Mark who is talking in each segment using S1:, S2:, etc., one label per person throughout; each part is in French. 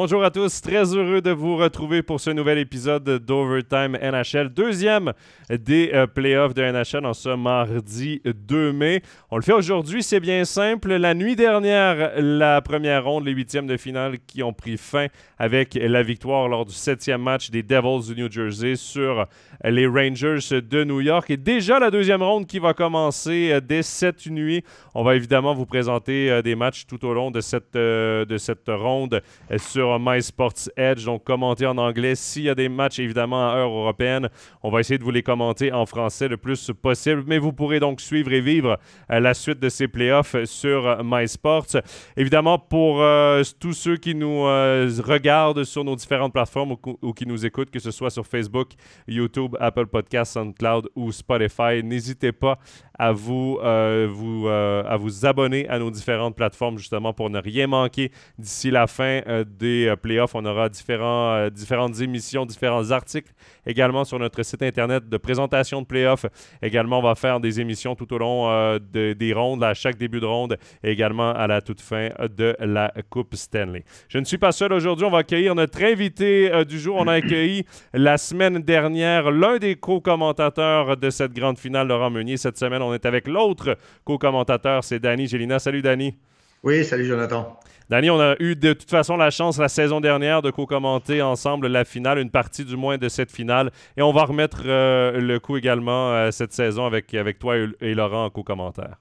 S1: Bonjour à tous, très heureux de vous retrouver pour ce nouvel épisode d'Overtime NHL, deuxième des euh, playoffs de NHL en ce mardi 2 mai. On le fait aujourd'hui, c'est bien simple. La nuit dernière, la première ronde, les huitièmes de finale qui ont pris fin avec la victoire lors du septième match des Devils du New Jersey sur les Rangers de New York. Et déjà la deuxième ronde qui va commencer euh, dès cette nuit. On va évidemment vous présenter euh, des matchs tout au long de cette, de cette ronde sur MySports Edge, donc commenté en anglais. S'il y a des matchs, évidemment, à heure européenne, on va essayer de vous les commenter en français le plus possible. Mais vous pourrez donc suivre et vivre euh, la suite de ces playoffs sur MySports. Évidemment, pour euh, tous ceux qui nous euh, regardent sur nos différentes plateformes ou, ou, qui nous écoutent, que ce soit sur Facebook, YouTube, Apple Podcasts, SoundCloud ou Spotify, n'hésitez pas à vous, vous, à vous abonner à nos différentes plateformes justement pour ne rien manquer d'ici la fin des euh, playoffs. On aura différents, euh, différentes émissions, différents articles également sur notre site internet de présentation de playoffs. Également, on va faire des émissions tout au long euh, des rondes, à chaque début de ronde et également à la toute fin de la Coupe Stanley. Je ne suis pas seul aujourd'hui. On va accueillir notre invité du jour. On a accueilli la semaine dernière l'un des co-commentateurs de cette grande finale, Laurent Meunier. Cette semaine, on est avec l'autre co-commentateur, c'est Danny Gélina. Salut, Danny.
S2: Oui, salut, Jonathan.
S1: Danny, on a eu de toute façon la chance la saison dernière de co-commenter ensemble la finale, une partie du moins de cette finale. Et on va remettre euh, le coup également euh, cette saison avec, avec toi et, Laurent en co-commentaire.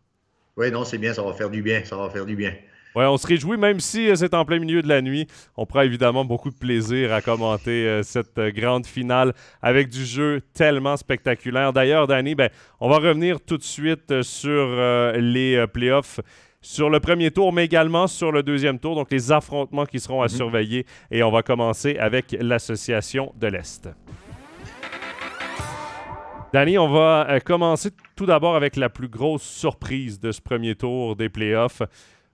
S2: Oui, non, c'est bien, ça va faire du bien, ça va faire du bien.
S1: Oui, on se réjouit, même si euh, c'est en plein milieu de la nuit. On prend évidemment beaucoup de plaisir à commenter cette grande finale avec du jeu tellement spectaculaire. D'ailleurs, Danny, ben, on va revenir tout de suite sur les playoffs sur le premier tour, mais également sur le deuxième tour. Donc, les affrontements qui seront à mhm. surveiller. Et on va commencer avec l'Association de l'Est. Danny, on va euh, commencer tout d'abord avec la plus grosse surprise de ce premier tour des playoffs.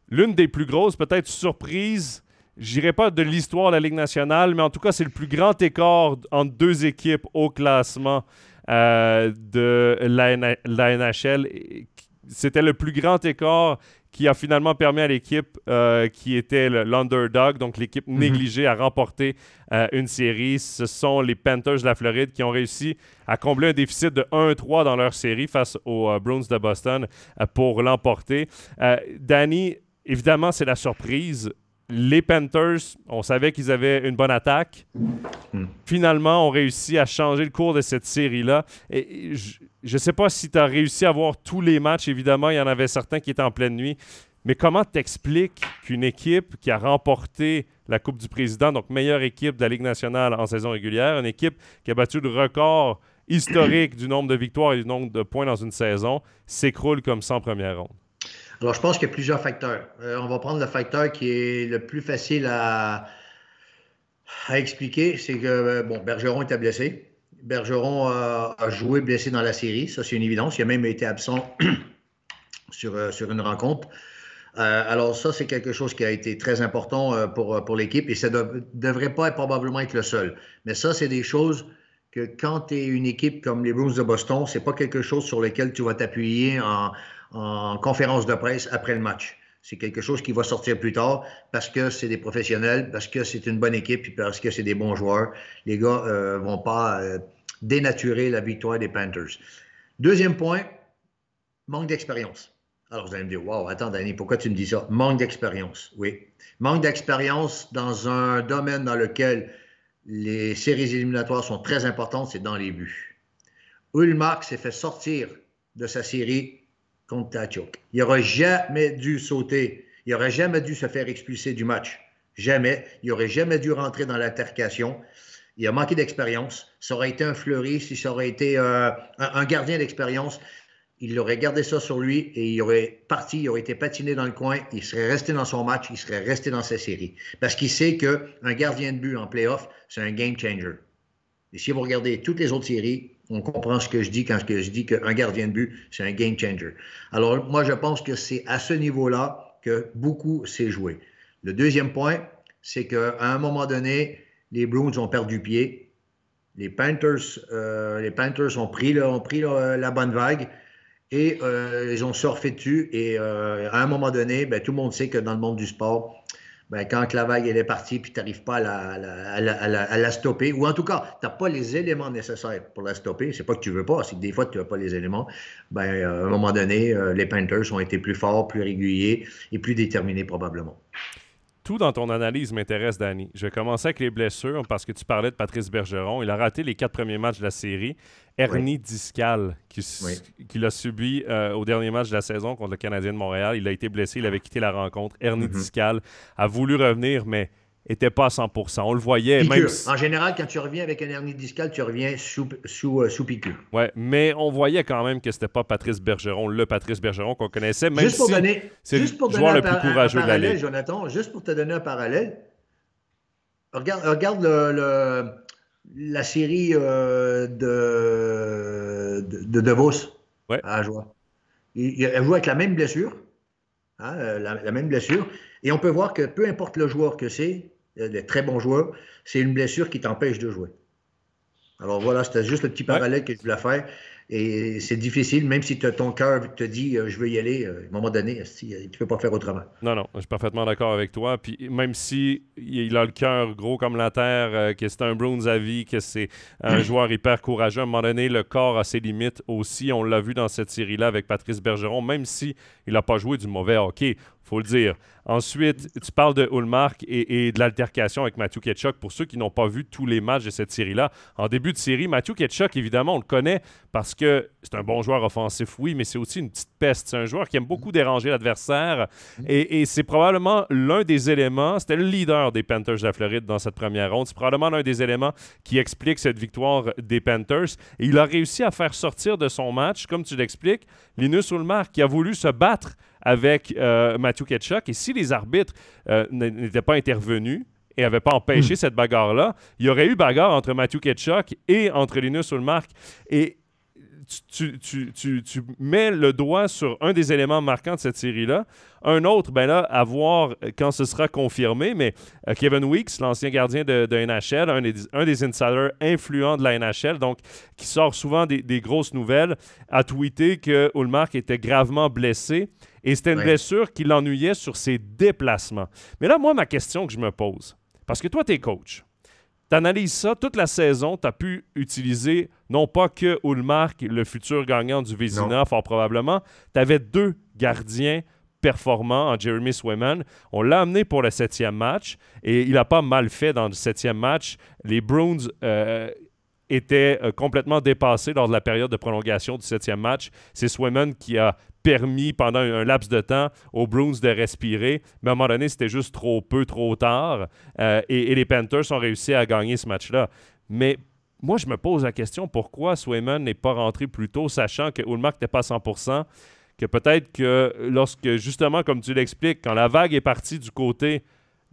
S1: L'une des plus grosses, peut-être surprise, j'irai pas de l'histoire de la Ligue nationale, mais en tout cas, c'est le plus grand écart entre deux équipes au classement euh, de la, la NHL. C'était le plus grand écart qui a finalement permis à l'équipe euh, qui était l'underdog, donc l'équipe mhm. négligée, à remporter euh, une série. Ce sont les Panthers de la Floride qui ont réussi à combler un déficit de 1-3 dans leur série face aux euh, Bruins de Boston pour l'emporter. Danny, évidemment, c'est la surprise les Panthers, on savait qu'ils avaient une bonne attaque. Hmm. Finalement, ont réussi à changer le cours de cette série-là. Et je ne sais pas si tu as réussi à voir tous les matchs. Évidemment, il y en avait certains qui étaient en pleine nuit. Mais comment t'expliques qu'une équipe qui a remporté la Coupe du Président, donc meilleure équipe de la Ligue nationale en saison régulière, une équipe qui a battu le record historique du nombre de victoires et du nombre de points dans une saison, s'écroule comme sans première ronde?
S2: Alors, je pense qu'il y a plusieurs facteurs. Euh, on va prendre le facteur qui est le plus facile à, expliquer. C'est que, euh, bon, Bergeron était blessé. Bergeron a, joué blessé dans la série. Ça, c'est une évidence. Il a même été absent sur, euh, sur une rencontre. alors, ça, c'est quelque chose qui a été très important pour, pour l'équipe et ça ne devrait pas probablement être le seul. Mais ça, c'est des choses que quand tu es une équipe comme les Bruins de Boston, c'est pas quelque chose sur lequel tu vas t'appuyer en, en conférence de presse après le match. C'est quelque chose qui va sortir plus tard parce que c'est des professionnels, parce que c'est une bonne équipe, et parce que c'est des bons joueurs. Les gars ne euh, vont pas euh, dénaturer la victoire des Panthers. Deuxième point, manque d'expérience. Alors vous allez me dire, wow, attends Danny, pourquoi tu me dis ça? Manque d'expérience, oui. Manque d'expérience dans un domaine dans lequel les séries éliminatoires sont très importantes, c'est dans les buts. Ulmark s'est fait sortir de sa série contre Il n'aurait jamais dû sauter. Il n'aurait jamais dû se faire expulser du match. Jamais. Il n'aurait jamais dû rentrer dans l'altercation. Il a manqué d'expérience. Ça aurait été un fleuri si ça aurait été euh, un, gardien d'expérience. Il aurait gardé ça sur lui et il aurait parti, il aurait été patiné dans le coin, il serait resté dans son match, il serait resté dans sa série. Parce qu'il sait qu'un gardien de but en playoff, c'est un game changer. Et si vous regardez toutes les autres séries, on comprend ce que je dis quand je dis qu'un gardien de but, c'est un game changer. Alors, moi, je pense que c'est à ce niveau-là que beaucoup s'est joué. Le deuxième point, c'est qu'à un moment donné, les Bruins ont perdu pied. Les Panthers, euh, les Panthers ont pris, pris la bonne vague et euh, ils ont surfé dessus. Et euh, à un moment donné, ben, tout le monde sait que dans le monde du sport, ben, quand la vague elle est partie, puis tu n'arrives pas à la, stopper, ou en tout cas, tu n'as pas les éléments nécessaires pour la stopper, c'est pas que tu veux pas, c'est que des fois, tu n'as pas les éléments, ben, euh, à un moment donné, euh, les Panthers ont été plus forts, plus réguliers et plus déterminés probablement.
S1: Tout dans ton analyse m'intéresse, Danny. Je vais commencer avec les blessures parce que tu parlais de Patrice Bergeron. Il a raté les quatre premiers matchs de la série. Hernie discale qu'il a subi euh, au dernier match de la saison contre le Canadien de Montréal. Il a été blessé, il avait quitté la rencontre. Hernie mm-hmm. discale a voulu revenir, mais n'était pas à 100 On le voyait.
S2: Même En général, quand tu reviens avec un hernie discale, tu reviens sous, sous, euh, sous piqûre.
S1: Ouais, mais on voyait quand même que c'était pas Patrice Bergeron, le Patrice Bergeron qu'on connaissait, même
S2: juste pour
S1: si
S2: donner,
S1: c'est le joueur le plus courageux de la Ligue.
S2: Jonathan, juste pour te donner un parallèle, regarde, regarde le, la série euh, de, de, de, Vos
S1: ouais.
S2: à Joie. Il, il, a joué avec la même blessure, hein, la, la même blessure, et on peut voir que peu importe le joueur que c'est, de très bons joueurs, c'est une blessure qui t'empêche de jouer. Alors voilà, c'était juste le petit parallèle que je voulais faire. Et c'est difficile, même si ton cœur te dit euh, je veux y aller, euh, à un moment donné, tu ne peux pas faire autrement.
S1: Non, non, je suis parfaitement d'accord avec toi. Puis même si il a le cœur gros comme la terre, euh, que c'est un Bruins à vie, que c'est un joueur hyper courageux, à un moment donné, le corps a ses limites aussi. On l'a vu dans cette série-là avec Patrice Bergeron, même si il n'a pas joué du mauvais hockey faut le dire. Ensuite, tu parles de Ulmark et, de l'altercation avec Matthew Ketchuk. Pour ceux qui n'ont pas vu tous les matchs de cette série-là, en début de série, Matthew Ketchuk, évidemment, on le connaît parce que c'est un bon joueur offensif, oui, mais c'est aussi une petite peste. C'est un joueur qui aime beaucoup déranger l'adversaire et, c'est probablement l'un des éléments, c'était le leader des Panthers de la Floride dans cette première ronde. C'est probablement l'un des éléments qui explique cette victoire des Panthers. Et il a réussi à faire sortir de son match, comme tu l'expliques, Linus Ulmark qui a voulu se battre avec euh, Matthew Ketchuk. Et si les arbitres euh, n'étaient pas intervenus, et n'avaient pas empêché hmm. cette bagarre-là, il y aurait eu bagarre entre Matthew Ketchuk et entre Linus Ulmark. Et tu, tu, mets le doigt sur un des éléments marquants de cette série-là. Un autre, ben là, à voir quand ce sera confirmé, mais euh, Kevin Weeks, l'ancien gardien de, NHL, un des, un des, insiders influents de la NHL, donc qui sort souvent des, grosses nouvelles, a tweeté que Ulmark était gravement blessé et c'était une blessure qui l'ennuyait sur ses déplacements. Mais là, moi, ma question que je me pose, parce que toi, tu es coach, tu analyses ça toute la saison, tu as pu utiliser non pas que Ulmark, le futur gagnant du Vézina, fort probablement, tu avais deux gardiens performants en Jeremy Swayman. On l'a amené pour le septième match et il n'a pas mal fait dans le septième match. Les Bruins euh, étaient euh, complètement dépassés lors de la période de prolongation du septième match. C'est Swayman qui a permis pendant un laps de temps aux Bruins de respirer. Mais à un moment donné, c'était juste trop peu, trop tard. Euh, et, les Panthers ont réussi à gagner ce match-là. Mais moi, je me pose la question pourquoi Swayman n'est pas rentré plus tôt, sachant que Ulmark n'était pas à 100% que peut-être que lorsque, justement, comme tu l'expliques, quand la vague est partie du côté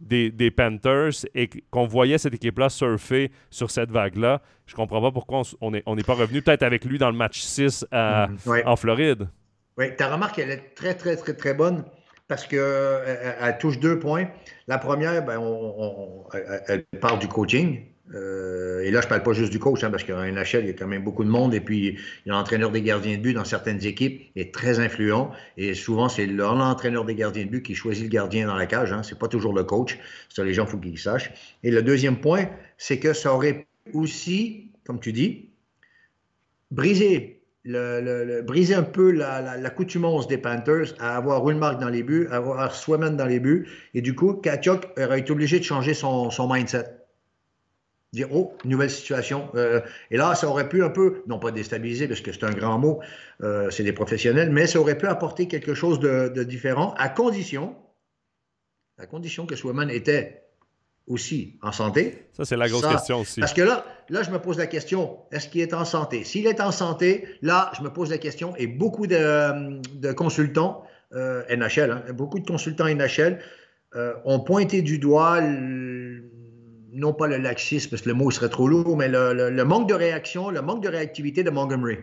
S1: des, Panthers et qu'on voyait cette équipe-là surfer sur cette vague-là, je comprends pas pourquoi on n'est on pas revenu peut-être avec lui dans le match 6 mm-hmm. en Floride.
S2: Oui, ta remarque, elle est très, très, très, très bonne parce qu'elle euh, elle touche deux points. La première, ben, elle parle du coaching. Euh, et là, je ne parle pas juste du coach, hein, parce qu'à NHL, il y a quand même beaucoup de monde. Et puis, il y a l'entraîneur des gardiens de but dans certaines équipes, est très influent. Et souvent, c'est l'entraîneur des gardiens de but qui choisit le gardien dans la cage. Hein. Ce n'est pas toujours le coach. Ça, les gens, il faut qu'ils sachent. Et le deuxième point, c'est que ça aurait aussi, comme tu dis, brisé le, un peu l'accoutumance la, des Panthers à avoir Ulmark dans les buts, à avoir Swayman dans les buts. Et du coup, Kachuk aurait été obligé de changer son mindset. Dire, oh, nouvelle situation. Euh, et là, ça aurait pu un peu, non pas déstabiliser, parce que c'est un grand mot, euh, c'est des professionnels, mais ça aurait pu apporter quelque chose de, de différent, à condition, à condition que Swayman était aussi en santé.
S1: Ça, c'est la grosse question aussi.
S2: Parce que là, là, je me pose la question, est-ce qu'il est en santé? S'il est en santé, là, je me pose la question, et beaucoup de, consultants euh, NHL, hein, beaucoup de consultants NHL ont pointé du doigt, non pas le laxisme, parce que le mot serait trop lourd, mais le, manque de réaction, le manque de réactivité de Montgomery.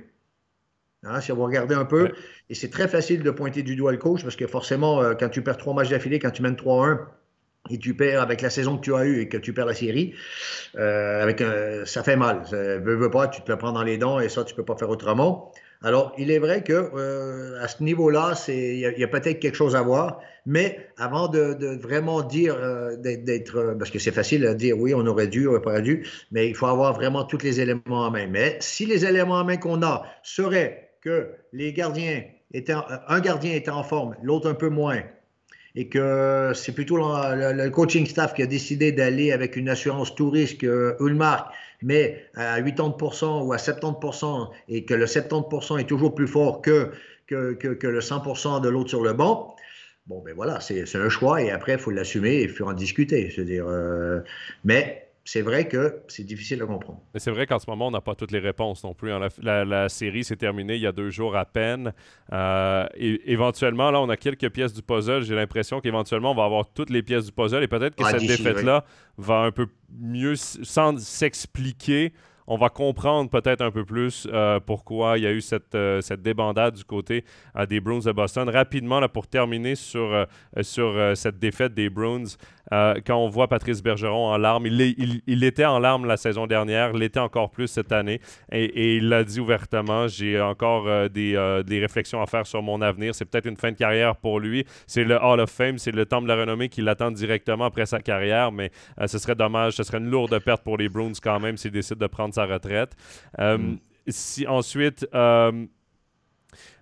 S2: Hein, si vous regardez un peu, et c'est très facile de pointer du doigt le coach, parce que forcément, euh, quand tu perds trois matchs d'affilée, quand tu mènes 3-1, et tu perds avec la saison que tu as eue et que tu perds la série, euh, avec ça fait mal. Veux, veux pas, tu te le prends dans les dents et ça, tu peux pas faire autrement. Alors, il est vrai que euh, à ce niveau-là, il y a, peut-être quelque chose à voir, mais avant de, vraiment dire euh, d'être, parce que c'est facile à dire oui, on aurait dû, on n'aurait pas dû, mais il faut avoir vraiment tous les éléments en main. Mais si les éléments en main qu'on a seraient que les gardiens étaient, un gardien était en forme, l'autre un peu moins, et que c'est plutôt le, coaching staff qui a décidé d'aller avec une assurance tout risque euh, Ulmark, mais à 80% ou à 70%, et que le 70% est toujours plus fort que, que, que, le 100% de l'autre sur le banc, bon, ben voilà, c'est un choix, et après, il faut l'assumer et il faut en discuter. Je veux dire, euh, mais c'est vrai que c'est difficile à comprendre.
S1: Mais c'est vrai qu'en ce moment, on n'a pas toutes les réponses non plus. Hein. La, série s'est terminée il y a deux jours à peine. Euh, et, éventuellement, là, on a quelques pièces du puzzle. J'ai l'impression qu'éventuellement, on va avoir toutes les pièces du puzzle et peut-être que cette défaite-là va un peu mieux, sans s'expliquer, on va comprendre peut-être un peu plus euh, pourquoi il y a eu cette, euh, cette débandade du côté des Bruins de Boston. Rapidement, là, pour terminer sur, sur cette défaite des Bruins, euh, quand on voit Patrice Bergeron en larmes, il, il, était en larmes la saison dernière, l'était encore plus cette année, et, il l'a dit ouvertement, j'ai encore euh, des, euh, des, réflexions à faire sur mon avenir, c'est peut-être une fin de carrière pour lui, c'est le Hall of Fame, c'est le temple de la renommée qui l'attend directement après sa carrière, mais ce serait dommage, ce serait une lourde perte pour les Bruins quand même s'il décide de prendre sa retraite. Mm. Si ensuite...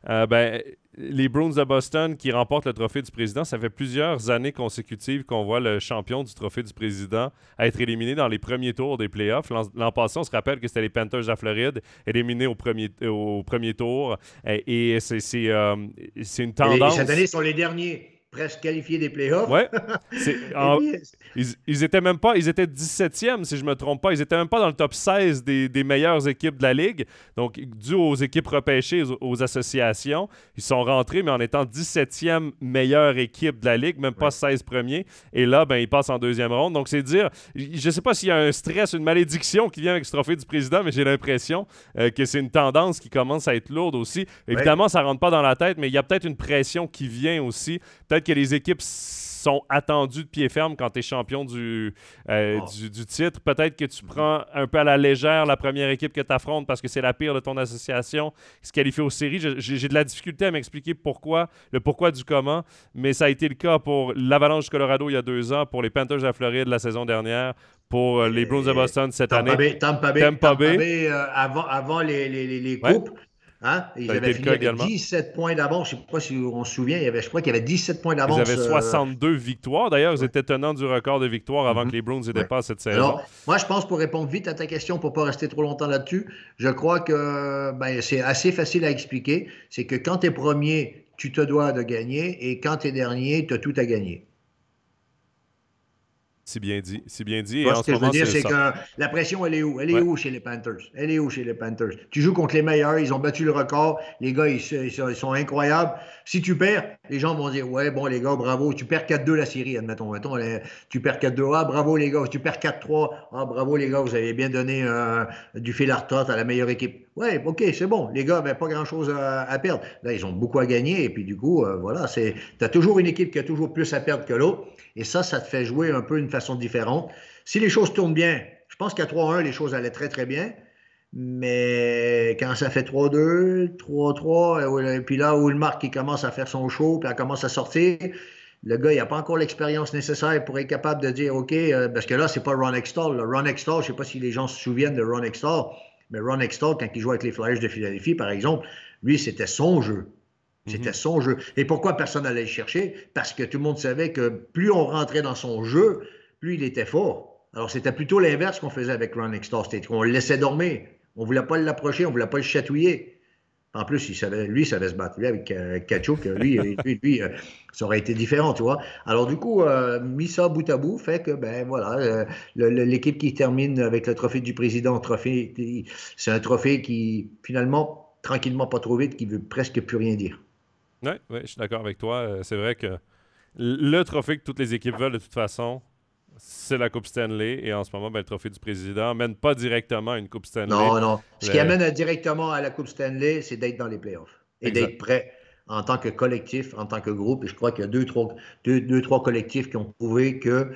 S1: ben, les Bruins de Boston qui remportent le trophée du président, ça fait plusieurs années consécutives qu'on voit le champion du trophée du président être éliminé dans les premiers tours des playoffs. L'an passé, on se rappelle que c'était les Panthers de la Floride, éliminés au premier, au premier tour. Et, c'est euh, une tendance.
S2: Cette année, sont les derniers presque qualifiés des playoffs.
S1: Ouais. ils, ils, étaient même pas, ils étaient 17e, si je me trompe pas. Ils étaient même pas dans le top 16 des, des meilleures équipes de la Ligue. Donc, dû aux équipes repêchées, aux, associations, ils sont rentrés, mais en étant 17e meilleure équipe de la Ligue, même pas 16 premiers. Et là, ben, ils passent en deuxième ronde. Donc, c'est dire, je sais pas s'il y a un stress, une malédiction qui vient avec ce trophée du président, mais j'ai l'impression euh, que c'est une tendance qui commence à être lourde aussi. Évidemment, ça rentre pas dans la tête, mais il y a peut-être une pression qui vient aussi. Peut-être que les équipes sont attendues de pied ferme quand tu es champion du, euh, ah. du, titre. Peut-être que tu mm-hmm. prends un peu à la légère la première équipe que tu affrontes parce que c'est la pire de ton association qui se qualifie aux séries. J'ai de la difficulté à m'expliquer pourquoi, le pourquoi du comment, mais ça a été le cas pour l'Avalanche du Colorado il y a deux ans, pour les Panthers de la Floride la saison dernière, pour euh, les Bruins de Boston cette année.
S2: Tampa Bay, Tampa Bay, euh, avant, avant les, les, les coupes. Hein? Ils avaient fini avec 17 points d'avance. Je ne sais pas si on se souvient. Il y avait, je crois qu'il y avait 17 points d'avance.
S1: Ils avaient 62 euh, victoires. D'ailleurs, ils étaient tenants du record de victoires avant mm-hmm. que les Browns y dépassent cette saison. Alors,
S2: moi, je pense, pour répondre vite à ta question, pour ne pas rester trop longtemps là-dessus, je crois que ben, c'est assez facile à expliquer. C'est que quand tu es premier, tu te dois de gagner. Et quand tu es dernier, tu as tout à gagner.
S1: C'est bien dit. C'est bien dit.
S2: ce que je veux dire, c'est que la pression, elle est où? Elle est où chez les Panthers? Elle est où chez les Panthers? Tu joues contre les meilleurs, ils ont battu le record. Les gars, ils, sont incroyables. Si tu perds, les gens vont dire Ouais, bon, les gars, bravo. Tu perds 4-2 la série, admettons. admettons tu perds 4-2. Ah, bravo, les gars. Tu perds 4-3. Ah, bravo, les gars, vous avez bien donné euh, du fil à retard à la meilleure équipe. Ouais, OK, c'est bon. Les gars n'avaient pas grand-chose à, perdre. Là, ils ont beaucoup à gagner. Et puis, du coup, euh, voilà, tu as toujours une équipe qui a toujours plus à perdre que l'autre. Et ça, ça te fait jouer un peu d'une façon différente. Si les choses tournent bien, je pense qu'à 3-1, les choses allaient très, très bien. Mais quand ça fait 3-2, 3-3, et puis là où le Marc qui commence à faire son show, puis elle commence à sortir, le gars, il n'a pas encore l'expérience nécessaire pour être capable de dire OK, euh, parce que là, c'est pas Ron Extall. Ron Extall, je ne sais pas si les gens se souviennent de Ron Extall, mais Ron Extall, quand il jouait avec les Flyers de Philadelphie, par exemple, lui, c'était son jeu. C'était mhm. son jeu. Et pourquoi personne n'allait le chercher? Parce que tout le monde savait que plus on rentrait dans son jeu, plus il était fort. Alors, c'était plutôt l'inverse qu'on faisait avec Ron Star. C'était qu'on le laissait dormir. On ne voulait pas l'approcher, on ne voulait pas le chatouiller. En plus, lui, il savait se battre. Lui, avec euh, Kachuk, lui, lui, lui euh, ça aurait été différent, tu vois. Alors, du coup, euh, mis ça bout à bout, fait que, ben voilà, l'équipe qui termine avec le trophée du président, trophée, c'est un trophée qui, finalement, tranquillement, pas trop vite, qui veut presque plus rien dire.
S1: Oui, ouais, je suis d'accord avec toi. Euh, c'est vrai que le trophée que toutes les équipes veulent de toute façon, c'est la Coupe Stanley. Et en ce moment, ben, le trophée du président mène pas directement à une Coupe Stanley.
S2: Non, non. Ce qui amène directement à la Coupe Stanley, c'est d'être dans les playoffs et d'être prêt en tant que collectif, en tant que groupe. Et je crois qu'il y a deux, trois, deux, deux, trois collectifs qui ont prouvé que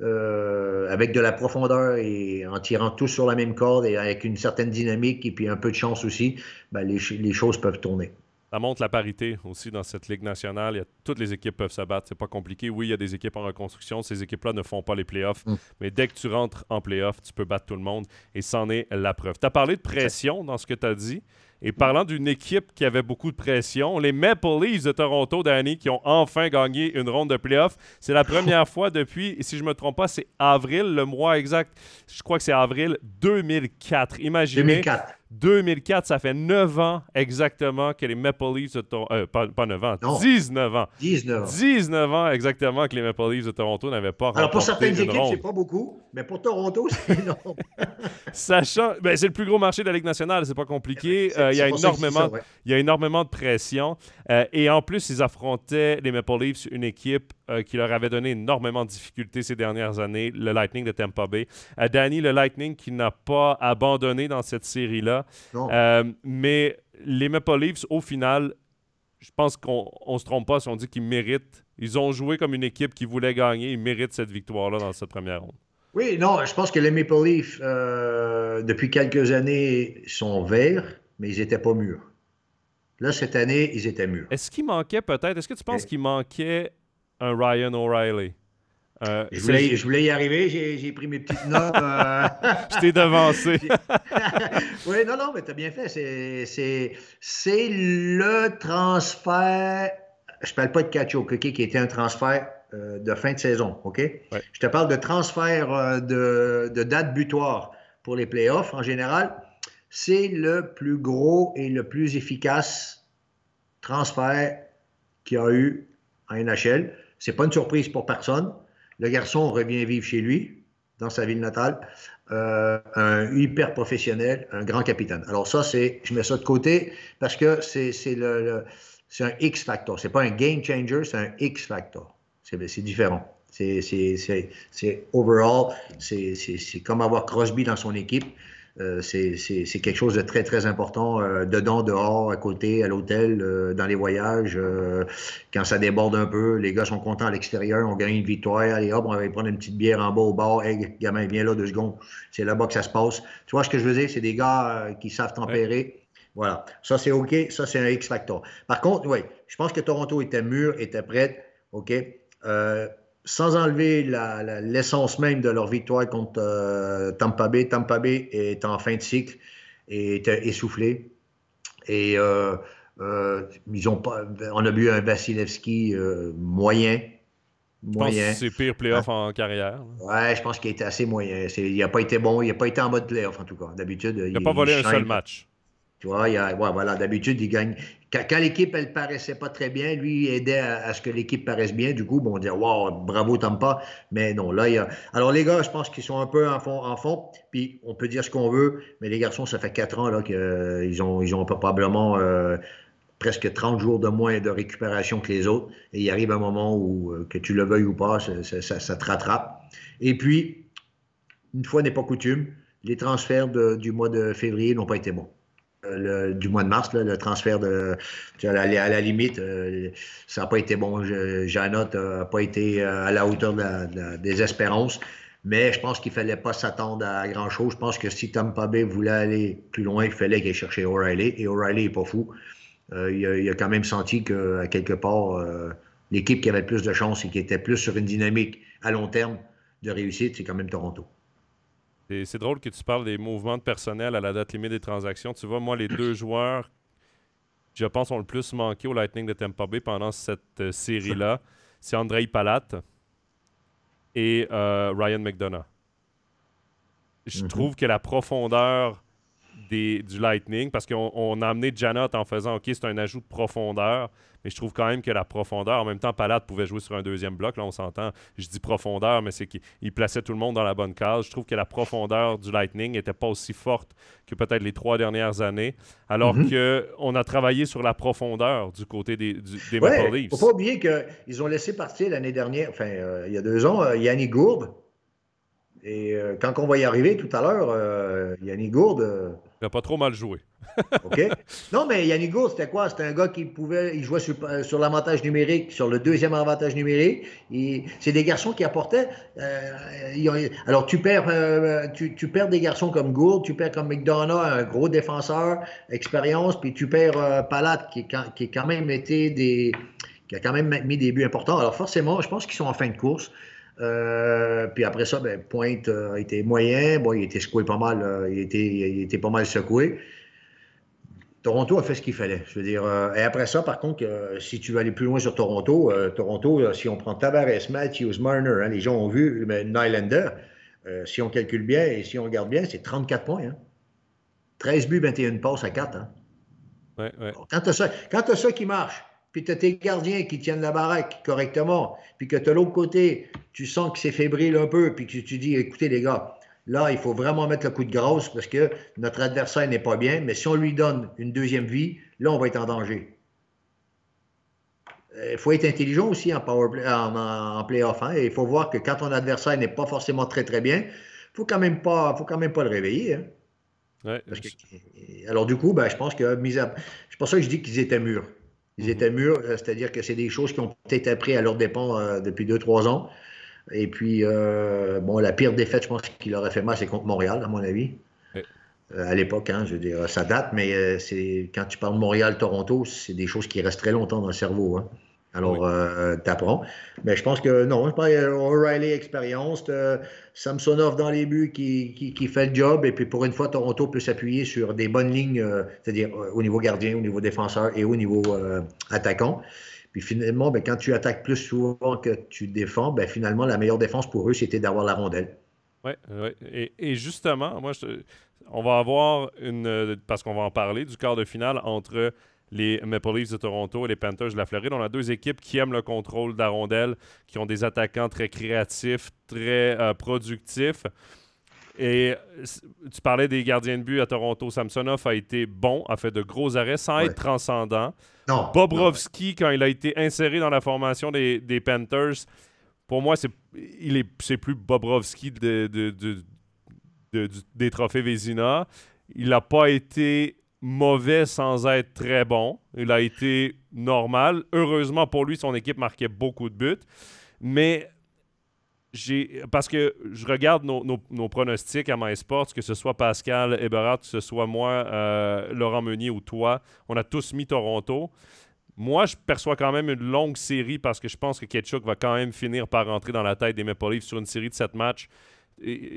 S2: euh, avec de la profondeur et en tirant tous sur la même corde et avec une certaine dynamique et puis un peu de chance aussi, ben les, les, choses peuvent tourner.
S1: Ça montre la parité aussi dans cette Ligue nationale. Il y a, toutes les équipes peuvent se battre. C'est pas compliqué. Oui, il y a des équipes en reconstruction. Ces équipes-là ne font pas les playoffs. Mm. Mais dès que tu rentres en playoffs, tu peux battre tout le monde. Et c'en est la preuve. Tu as parlé de pression dans ce que tu as dit. Et parlant d'une équipe qui avait beaucoup de pression, les Maple Leafs de Toronto, Danny, qui ont enfin gagné une ronde de playoffs. C'est la première fois depuis, si je ne me trompe pas, c'est avril, le mois exact. Je crois que c'est avril 2004. Imaginez.
S2: 2004.
S1: 2004, ça fait 9 ans exactement que les Maple Leafs de Toronto. Euh, pas, 9 ans, 19 ans.
S2: 19 ans.
S1: 19 ans exactement que les Maple Leafs de Toronto n'avaient pas
S2: Alors pour certaines équipes, c'est pas beaucoup, mais pour Toronto, c'est énorme.
S1: Sachant. Ben, c'est le plus gros marché de la Ligue nationale, c'est pas compliqué. Euh, il, y a énormément, il y a énormément de pression. Euh, et en plus, ils affrontaient les Maple Leafs, une équipe qui leur avait donné énormément de difficultés ces dernières années, le Lightning de Tampa Bay. Danny, le Lightning qui n'a pas abandonné dans cette série-là. Euh, mais les Maple Leafs, au final, je pense qu'on ne se trompe pas si on dit qu'ils méritent. Ils ont joué comme une équipe qui voulait gagner. Ils méritent cette victoire-là dans cette première ronde.
S2: Oui, non, je pense que les Maple Leafs, euh, depuis quelques années, sont verts, mais ils n'étaient pas mûrs. Là, cette année, ils étaient mûrs.
S1: Est-ce qu'il manquait peut-être, est-ce que tu penses qu'il manquait un Ryan O'Reilly?
S2: Euh, je, voulais, je, voulais, y arriver, j'ai pris mes petites notes. Euh.
S1: je t'ai devancé.
S2: oui, non, non, mais tu as bien fait. C'est le transfert. Je ne parle pas de Cacho qui était un transfert euh, de fin de saison, OK? Je te parle de transfert de, de, date butoir pour les playoffs en général. C'est le plus gros et le plus efficace transfert qu'il y a eu en NHL. C'est pas une surprise pour personne. Le garçon revient vivre chez lui, dans sa ville natale. Euh, un hyper professionnel, un grand capitaine. Alors ça, c'est, je mets ça de côté parce que c'est, c'est un X factor. C'est pas un game changer, c'est un X factor. C'est, différent. C'est, c'est, overall, c'est, comme avoir Crosby dans son équipe. Euh, c'est quelque chose de très, très important euh, dedans, dehors, à côté, à l'hôtel, euh, dans les voyages. quand ça déborde un peu, les gars sont contents à l'extérieur, on gagne une victoire. Allez hop, on va prendre une petite bière en bas au bar. Hey, gamin, viens là deux secondes. C'est là-bas que ça se passe. Tu vois ce que je veux dire? C'est des gars qui savent tempérer. Voilà. Ça, c'est OK. Ça, c'est un X-Factor. Par contre, oui, je pense que Toronto était mûr, était prêt. OK sans enlever l'essence même de leur victoire contre euh, Tampa Bay. Tampa Bay est en fin de cycle et était essoufflé. Et euh, euh, ils ont pas, on a vu un Vasilevski moyen.
S1: moyen. c'est pire playoff en carrière.
S2: Ouais, je pense qu'il était assez moyen. Il n'a pas été bon. Il n'a pas été en mode playoff, en tout cas. D'habitude.
S1: Il n'a pas volé un seul match.
S2: Tu vois, il a, voilà, d'habitude, il gagne. Quand, l'équipe, elle paraissait pas très bien, lui, il aidait à, ce que l'équipe paraisse bien. Du coup, bon, on dit, wow, bravo, Tampa. Mais non, là, il y a. Alors, les gars, je pense qu'ils sont un peu en fond, en fond. Puis, on peut dire ce qu'on veut, mais les garçons, ça fait quatre ans là, qu'ils euh, ont, ils ont probablement euh, presque 30 jours de moins de récupération que les autres. Et il arrive un moment où, euh, que tu le veuilles ou pas, ça, ça, te rattrape. Et puis, une fois n'est pas coutume, les transferts du mois de février n'ont pas été bons du mois de mars, le transfert de. À la, à la limite, euh, ça n'a pas été bon. Janotte n'a pas été euh, à la hauteur des espérances. Mais je pense qu'il ne fallait pas s'attendre à grand-chose. Je pense que si Tampa Bay voulait aller plus loin, il fallait qu'il aille O'Reilly. Et O'Reilly n'est pas fou. Euh, il, a, quand même senti qu'à quelque part, l'équipe qui avait le plus de chance et qui était plus sur une dynamique à long terme de réussite, c'est quand même Toronto.
S1: C'est drôle que tu parles des mouvements de personnel à la date limite des transactions. Tu vois, moi, les deux joueurs, je pense, ont le plus manqué au Lightning de Tampa Bay pendant cette euh, série-là, c'est Andrei Palat et euh, Ryan McDonough. Je mm-hmm. trouve que la profondeur des, du Lightning, parce qu'on a amené Janot en faisant OK, c'est un ajout de profondeur, mais je trouve quand même que la profondeur, en même temps, Palade pouvait jouer sur un deuxième bloc. Là, on s'entend. Je dis profondeur, mais c'est qu'il plaçait tout le monde dans la bonne case. Je trouve que la profondeur du Lightning n'était pas aussi forte que peut-être les trois dernières années, alors mhm. qu'on a travaillé sur la profondeur du côté des, des Maple Leafs. Il
S2: ne faut pas oublier qu'ils ont laissé partir l'année dernière, enfin, euh, il y a deux ans, euh, Yannick Gourde. Et euh, quand on va y arriver tout à l'heure, Yannick Gourde
S1: Il n'a pas trop mal joué.
S2: OK? Non, mais Yannick Gourde, c'était quoi? C'était un gars qui pouvait. Il jouait sur, sur l'avantage numérique, sur le deuxième avantage numérique. C'est des garçons qui apportaient. Euh, alors, tu perds, euh, tu, perds des garçons comme Gourde, tu perds comme McDonough, un gros défenseur, expérience, puis tu perds euh, Palat, qui, quand même des. qui a quand même mis des buts importants. Alors, forcément, je pense qu'ils sont en fin de course. Euh, puis après ça, ben, Pointe a été moyen. Bon, il était secoué pas mal. Euh, il, était, il était pas mal secoué. Toronto a fait ce qu'il fallait. Je veux dire. Euh, et après ça, par contre, si tu veux aller plus loin sur Toronto, Toronto, si on prend Tavares, Matthews, Marner, hein, les gens ont vu Nylander, si on calcule bien et si on regarde bien, c'est 34 points. Hein. 13 buts, 21 passes à 4. Hein.
S1: Ouais, ouais.
S2: Quand tu as, ça qui marche, puis tu as tes gardiens qui tiennent la baraque correctement, puis que tu as l'autre côté, tu sens que c'est fébrile un peu, puis que tu dis, écoutez les gars, là, il faut vraiment mettre le coup de grâce parce que notre adversaire n'est pas bien, mais si on lui donne une deuxième vie, là, on va être en danger. Il faut être intelligent aussi en, power en, playoff. Hein, il faut voir que quand ton adversaire n'est pas forcément très, très bien, il ne faut quand même pas, le réveiller.
S1: Hein.
S2: alors, du coup, ben, je pense que, c'est pour ça que je dis qu'ils étaient mûrs. Ils étaient mûrs, euh, c'est-à-dire que c'est des choses qui ont peut-être appris à leur dépens euh, depuis deux, trois ans. Et puis, euh, bon, la pire défaite, je pense qu'il aurait fait mal, c'est contre Montréal, à mon avis. à l'époque, hein, je veux dire, ça date, mais c'est quand tu parles de Montréal-Toronto, c'est des choses qui restent très longtemps dans le cerveau. Hein. Alors, euh, t'apprends. Mais je pense que non, je pense O'Reilly expérience, Samsonov dans les buts qui, qui, fait le job. Et puis pour une fois, Toronto peut s'appuyer sur des bonnes lignes, euh, c'est-à-dire euh, au niveau gardien, au niveau défenseur et au niveau attaquant. Puis finalement, ben, quand tu attaques plus souvent que tu défends, ben, finalement, la meilleure défense pour eux, c'était d'avoir la rondelle.
S1: Oui, ouais. et, et, justement, moi, on va avoir une. Parce qu'on va en parler du quart de finale entre les Maple Leafs de Toronto et les Panthers de la Floride. On a deux équipes qui aiment le contrôle d'arondelle, qui ont des attaquants très créatifs, très euh, productifs. Et tu parlais des gardiens de but à Toronto. Samsonov a été bon, a fait de gros arrêts sans être transcendant.
S2: Non,
S1: Bobrovski, quand il a été inséré dans la formation des, Panthers, pour moi, c'est, il est, c'est plus Bobrovski de, des trophées Vézina. Il n'a pas été mauvais sans être très bon. Il a été normal. Heureusement pour lui, son équipe marquait beaucoup de buts. Mais parce que je regarde nos, pronostics à MySports, que ce soit Pascal Eberhardt, que ce soit moi, euh, Laurent Meunier ou toi, on a tous mis Toronto. Moi, je perçois quand même une longue série parce que je pense que Ketchuk va quand même finir par rentrer dans la tête des Maple Leafs sur une série de sept matchs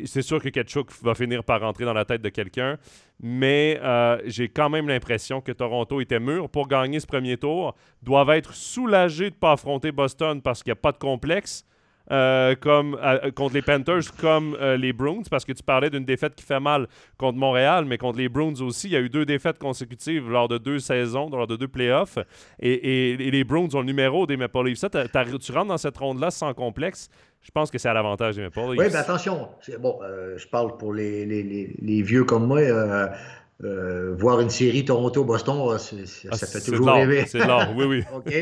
S1: c'est sûr que Ketchuk va finir par rentrer dans la tête de quelqu'un, mais euh, j'ai quand même l'impression que Toronto était mûr pour gagner ce premier tour, doivent être soulagés de ne pas affronter Boston parce qu'il n'y a pas de complexe. Euh, comme, euh, contre les Panthers comme les Bruins, parce que tu parlais d'une défaite qui fait mal contre Montréal, mais contre les Bruins aussi, il y a eu deux défaites consécutives lors de deux saisons, lors de deux playoffs, et, les Bruins ont le numéro des Maple Leafs. Ça, tu rentres dans cette ronde-là sans complexe. Je pense que c'est à l'avantage des Maple
S2: Oui, mais attention, bon, euh, je parle pour les, vieux comme moi. Euh, euh, voir une série Toronto-Boston, ça, ah, fait toujours rêver.
S1: C'est de l'or, oui, oui.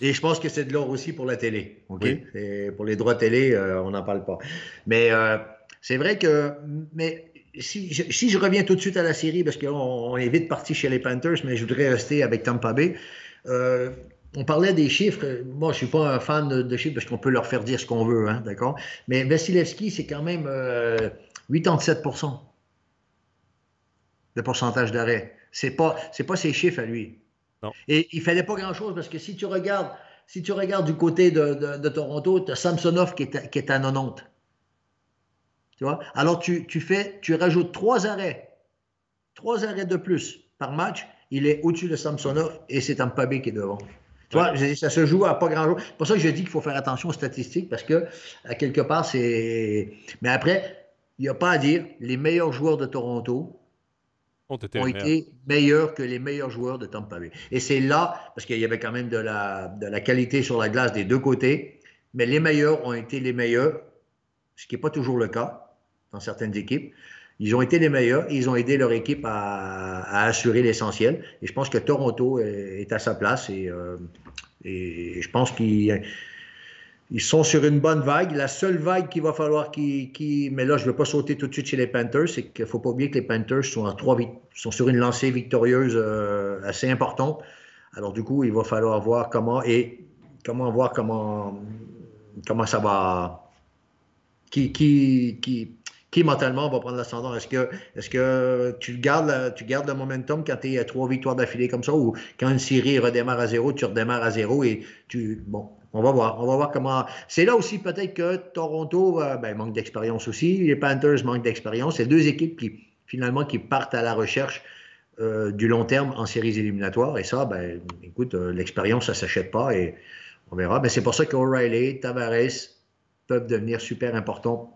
S2: et je pense que c'est de l'or aussi pour la télé. Pour les droits télé, on n'en parle pas. Mais c'est vrai que. Mais si je, si je, reviens tout de suite à la série, parce qu'on on est vite parti chez les Panthers, mais je voudrais rester avec Tampa Bay on parlait des chiffres. Moi, je ne suis pas un fan de, chiffres parce qu'on peut leur faire dire ce qu'on veut, hein, d'accord? Mais Vasilevski, c'est quand même 87 euh, de pourcentage d'arrêt. Ce n'est pas, pas ses chiffres à lui. Et il ne fallait pas grand-chose parce que si tu regardes, si tu regardes du côté de, Toronto, tu as Samsonov qui est, à, qui est 90. Tu vois? Alors, tu, tu, fais, tu rajoutes trois arrêts. Trois arrêts de plus par match. Il est au-dessus de Samsonov et c'est Tampabé qui est devant. Tu vois, ça se joue à pas grand-chose. C'est pour ça que je dis qu'il faut faire attention aux statistiques parce que, à quelque part, c'est. Mais après, il n'y a pas à dire, les meilleurs joueurs de Toronto ont été, meilleurs que les meilleurs joueurs de Tampa Bay. Et c'est là, parce qu'il y avait quand même de la, de la qualité sur la glace des deux côtés, mais les meilleurs ont été les meilleurs, ce qui n'est pas toujours le cas dans certaines équipes. Ils ont été les meilleurs et ils ont aidé leur équipe à, assurer l'essentiel. Et je pense que Toronto est, à sa place et, euh, et je pense qu'il ils sont sur une bonne vague. La seule vague qu'il va falloir qui, Mais là, je ne veux pas sauter tout de suite chez les Panthers, c'est qu'il ne faut pas oublier que les Panthers sont, trois, sont sur une lancée victorieuse euh, assez importante. Alors, du coup, il va falloir voir comment et comment voir comment, comment ça va. Qui, qui, qui, qui mentalement va prendre l'ascendant? Est-ce que, est que tu, gardes tu gardes le momentum quand tu es à trois victoires d'affilée comme ça ou quand une série redémarre à zéro, tu redémarres à zéro et tu. Bon, on va voir. On va voir comment. C'est là aussi peut-être que Toronto euh, ben, manque d'expérience aussi. Les Panthers manquent d'expérience. C'est deux équipes qui, finalement, qui partent à la recherche euh, du long terme en séries éliminatoires. Et ça, ben, écoute, euh, l'expérience, ça ne s'achète pas et on verra. Mais c'est pour ça qu'O'Reilly, Tavares peuvent devenir super importants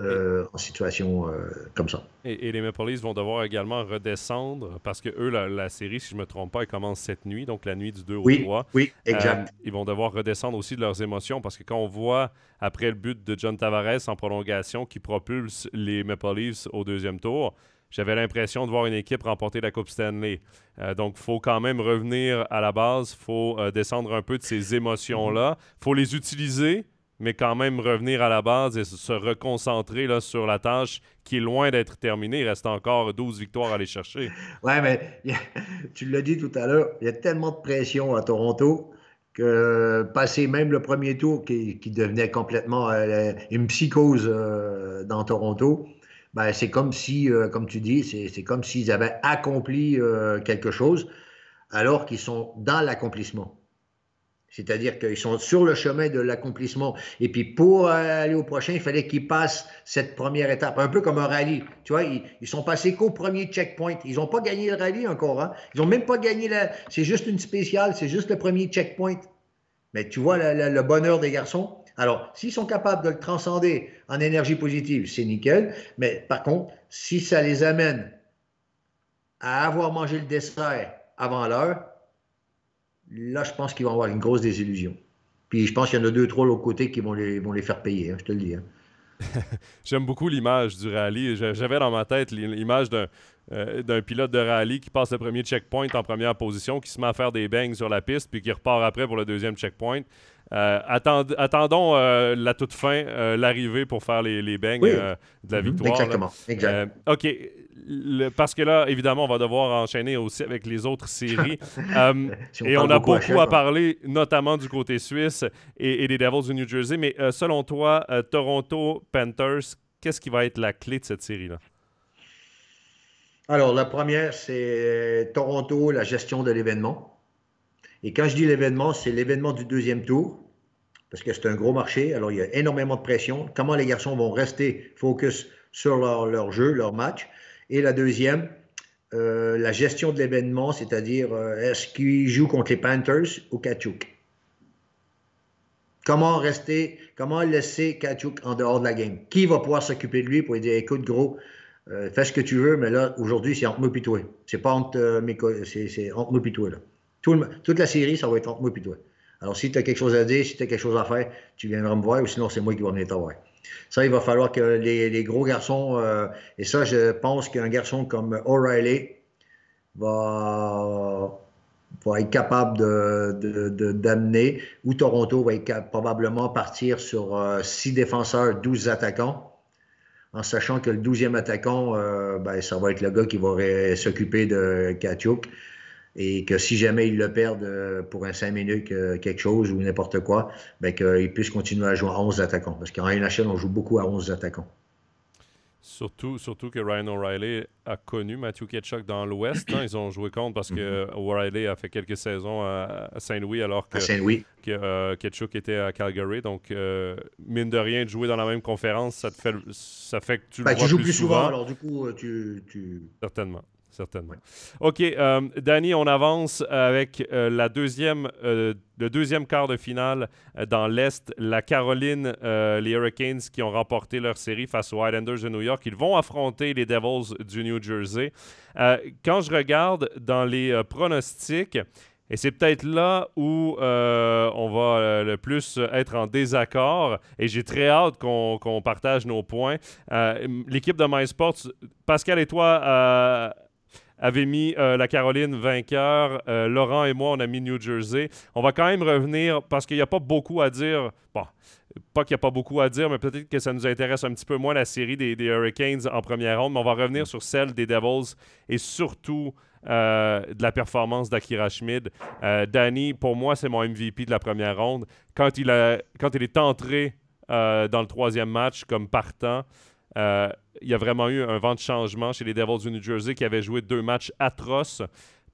S2: euh, en situation euh, comme ça.
S1: Et, les Maple Leafs vont devoir également redescendre parce que eux, la, série, si je ne me trompe pas, elle commence cette nuit, donc la nuit du 2
S2: au
S1: 3.
S2: Oui, exact.
S1: Euh, ils vont devoir redescendre aussi de leurs émotions parce que quand on voit, après le but de John Tavares en prolongation qui propulse les Maple Leafs au deuxième tour, j'avais l'impression de voir une équipe remporter la Coupe Stanley. donc, il faut quand même revenir à la base, il faut descendre un peu de ces émotions-là, il faut les utiliser, mais quand même revenir à la base et se reconcentrer là, sur la tâche qui est loin d'être terminée. Il reste encore 12 victoires à aller chercher.
S2: Oui, mais tu l'as dit tout à l'heure, il y a tellement de pression à Toronto que passer même le premier tour qui, devenait complètement euh, une psychose euh, dans Toronto, ben, c'est comme si, euh, comme tu dis, c'est comme s'ils avaient accompli quelque chose alors qu'ils sont dans l'accomplissement. C'est-à-dire qu'ils sont sur le chemin de l'accomplissement. Et puis pour aller au prochain, il fallait qu'ils passent cette première étape, un peu comme un rallye. Tu vois, ils, sont passés qu'au premier checkpoint. Ils n'ont pas gagné le rallye encore. Hein? Ils n'ont même pas gagné la... C'est juste une spéciale, c'est juste le premier checkpoint. Mais tu vois le bonheur des garçons. Alors, s'ils sont capables de le transcender en énergie positive, c'est nickel. Mais par contre, si ça les amène à avoir mangé le dessert avant l'heure, là, je pense qu'ils vont avoir une grosse désillusion. Puis je pense qu'il y en a deux, trois de l'autre côté qui vont les, faire payer, hein, je te le dis. Hein.
S1: J'aime beaucoup l'image du rallye. J'avais dans ma tête l'image euh, d'un pilote de rallye qui passe le premier checkpoint en première position, qui se met à faire des bangs sur la piste, puis qui repart après pour le deuxième checkpoint. Euh, attendons euh, la toute fin, l'arrivée pour faire les, les bangs de la mhm, victoire.
S2: Exactement. Exact.
S1: OK parce que là, évidemment, on va devoir enchaîner aussi avec les autres séries. Euh, et on a beaucoup, à, parler, notamment du côté suisse et, des Devils du New Jersey. Mais euh, selon toi, euh, Toronto Panthers, qu'est-ce qui va être la clé de cette série-là?
S2: Alors, la première, c'est Toronto, la gestion de l'événement. Et quand je dis l'événement, c'est l'événement du deuxième tour, parce que c'est un gros marché. Alors, il y a énormément de pression. Comment les garçons vont rester focus sur leur, jeu, leur match. Et la deuxième, euh, la gestion de l'événement, c'est-à-dire euh, est-ce qu'il joue contre les Panthers ou Kachuk? Comment rester, comment laisser Kachuk en dehors de la game? Qui va pouvoir s'occuper de lui pour lui dire écoute, gros, euh, fais ce que tu veux, mais là, aujourd'hui, c'est entre moi et. C'est pas entre, mes c'est, entre moi et. Là. Toute la série, ça va être entre moi et toi. Alors, si tu as quelque chose à dire, si tu as quelque chose à faire, tu viendras me voir ou sinon, c'est moi qui vais venir te voir. Ça, il va falloir que les, gros garçons, euh, et ça, je pense qu'un garçon comme O'Reilly va, être capable d'amener, de, ou Toronto va probablement partir sur 6 euh, défenseurs, 12 attaquants, en sachant que le 12e attaquant, euh, ben, ça va être le gars qui va s'occuper de Kachuk et que si jamais ils le perdent euh, pour un 5 minutes quelque chose ou n'importe quoi, ben qu'ils puissent continuer à jouer à 11 attaquants. Parce qu'en NHL, on joue beaucoup à 11 attaquants.
S1: Surtout, surtout que Ryan O'Reilly a connu Matthew Ketchuk dans l'Ouest. Hein. ils ont joué contre parce que mm-hmm. O'Reilly a fait quelques saisons à, Saint-Louis alors que, que euh, Ketchuk était à Calgary. Donc, euh, mine de rien, de jouer dans la même conférence, ça, te fait, ça fait que tu le ben, vois
S2: tu joues
S1: plus,
S2: souvent. Alors, du coup, tu...
S1: Certainement certainement. OK, euh, Danny, on avance avec euh, la deuxième, euh, le deuxième quart de finale dans l'Est. La Caroline, les Hurricanes qui ont remporté leur série face aux Islanders de New York. Ils vont affronter les Devils du New Jersey. quand je regarde dans les pronostics, et c'est peut-être là où on va le plus être en désaccord. Et j'ai très hâte qu'on partage nos points. L'équipe de MySports, Pascal et toi, avait mis la Caroline vainqueur. Laurent et moi, on a mis New Jersey. On va quand même revenir parce qu'il n'y a pas beaucoup à dire. Bon, pas qu'il n'y a pas beaucoup à dire, mais peut-être que ça nous intéresse un petit peu moins la série des, Hurricanes en première ronde, mais on va revenir sur celle des Devils et surtout euh, de la performance d'Akira Schmid. Euh, Danny, pour moi, c'est mon MVP de la première ronde. Quand il, a, quand il est entré euh, dans le troisième match comme partant, il y a vraiment eu un vent de changement chez les Devils du New Jersey qui avaient joué deux matchs atroces.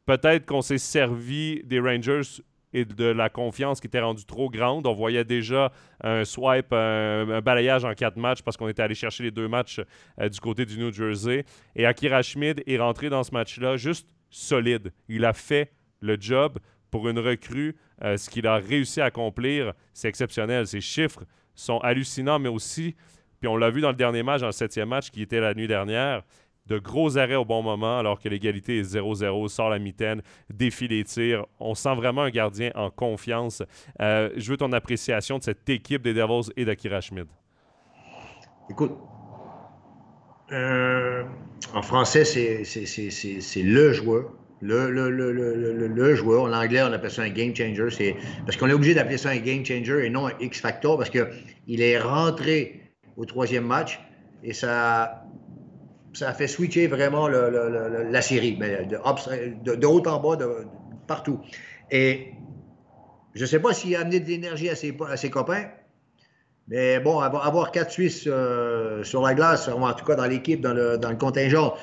S1: Peut-être qu'on s'est servi des Rangers et de la confiance qui était rendue trop grande. On voyait déjà un swipe, un, balayage en quatre matchs parce qu'on était allé chercher les deux matchs euh, du côté du New Jersey. Et Akira Schmid est rentré dans ce match-là juste solide. Il a fait le job pour une recrue. Euh, ce qu'il a réussi à accomplir, c'est exceptionnel. Ses chiffres sont hallucinants, mais aussi, puis on l'a vu dans le dernier match, dans le septième match qui était la nuit dernière, de gros arrêts au bon moment alors que l'égalité est 0-0, sort la mitaine, défie les tirs. On sent vraiment un gardien en confiance. Euh, je veux ton appréciation de cette équipe des Devils et d'Akira Schmid.
S2: Écoute, euh, en français, c'est le joueur. Le, le, le, le, joueur. En anglais, on appelle ça un game changer. Parce qu'on est obligé d'appeler ça un game changer et non un X-Factor parce qu'il est rentré au troisième match et ça ça a fait switcher vraiment la série, mais de, haut en bas, de, partout. Et je ne sais pas s'il a amené de l'énergie à ses, à ses copains, mais bon, avoir quatre Suisses euh, sur la glace, en tout cas dans l'équipe, dans le, contingent,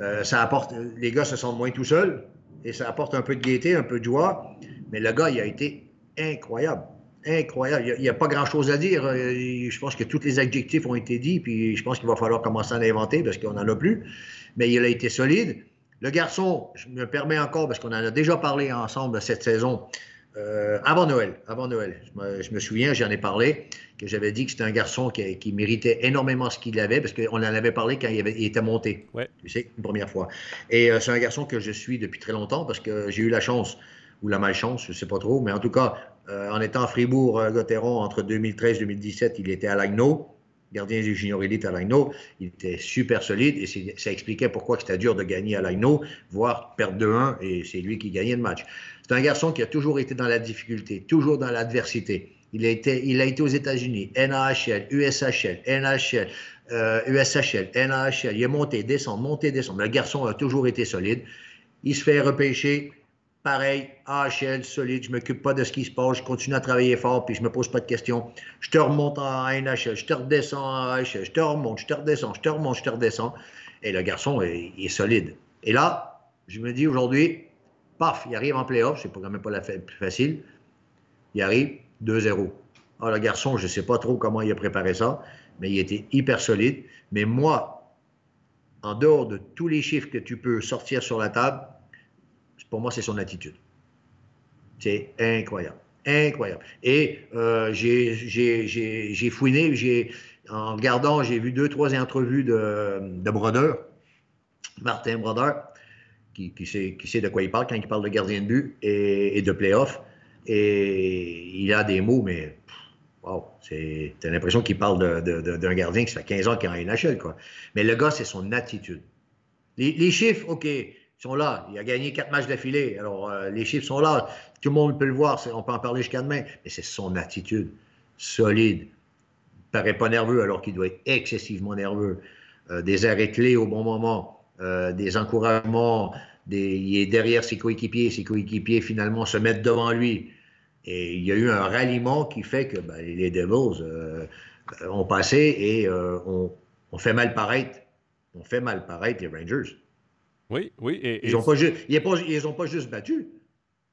S2: euh, ça apporte. Les gars se sentent moins tout seuls et ça apporte un peu de gaieté, un peu de joie. Mais le gars, il a été incroyable incroyable. Il n'y a, pas grand-chose à dire. Euh, je pense que tous les adjectifs ont été dits, puis je pense qu'il va falloir commencer à en inventer parce qu'on n'en a plus. Mais il a été solide. Le garçon, je me permets encore, parce qu'on en a déjà parlé ensemble cette saison, euh, avant Noël. Avant Noël. Je me, souviens, j'en ai parlé, que j'avais dit que c'était un garçon qui, méritait énormément ce qu'il avait, parce qu'on en avait parlé quand il, était monté.
S1: Ouais.
S2: Tu sais, une première fois. Et euh, c'est un garçon que je suis depuis très longtemps, parce que j'ai eu la chance ou la malchance, je ne sais pas trop, mais en tout cas, euh, en étant à Fribourg-Gotteron entre 2013 et 2017, il était à Lagno, gardien du junior élite à Lagno. Il était super solide et ça expliquait pourquoi c'était dur de gagner à Lagno, voire perdre 2-1 et c'est lui qui gagnait le match. C'est un garçon qui a toujours été dans la difficulté, toujours dans l'adversité. Il a été, aux États-Unis, NAHL, USHL, NHL, euh, USHL, NAHL. Il est monté, descendre, monté, descendre. Le garçon a toujours été solide. Il se fait repêcher pareil, AHL, solide, je m'occupe pas de ce qui se passe, je continue à travailler fort, puis je me pose pas de questions. Je te remonte en NHL, je te redescends en AHL, je te remonte, je te redescends, je te remonte, je te redescends. Et le garçon, il est solide. Et là, je me dis aujourd'hui, paf, il arrive en playoff, c'est quand même pas la plus facile. Il arrive 2-0. Ah, le garçon, je sais pas trop comment il a préparé ça, mais il était hyper solide. Mais moi, en dehors de tous les chiffres que tu peux sortir sur la table, pour moi, c'est son attitude. C'est incroyable. Incroyable. Et euh, j'ai fouiné, en regardant, j'ai vu deux, trois entrevues de, de Brodeur, Martin Brodeur, qui, sait, de quoi il parle quand il parle de gardien de but et, de playoff. Et il a des mots, mais wow, c'est l'impression qu'il parle d'un gardien qui fait 15 ans qu'il est en NHL. Quoi. Mais le gars, c'est son attitude. Les, les chiffres, OK, sont là. Il a gagné quatre matchs d'affilée. Alors, euh, les chiffres sont là. Tout le monde peut le voir. On peut en parler jusqu'à demain. Mais c'est son attitude solide. Il paraît pas nerveux alors qu'il doit être excessivement nerveux. Euh, des arrêts clés au bon moment. Euh, des encouragements. Des... Il est derrière ses coéquipiers. Ses coéquipiers, finalement, se mettent devant lui. Et il y a eu un ralliement qui fait que ben, les Devils ont passé et on, on fait mal paraître. On fait mal paraître les Rangers.
S1: Oui, oui.
S2: ils n'ont pas, pas juste battu.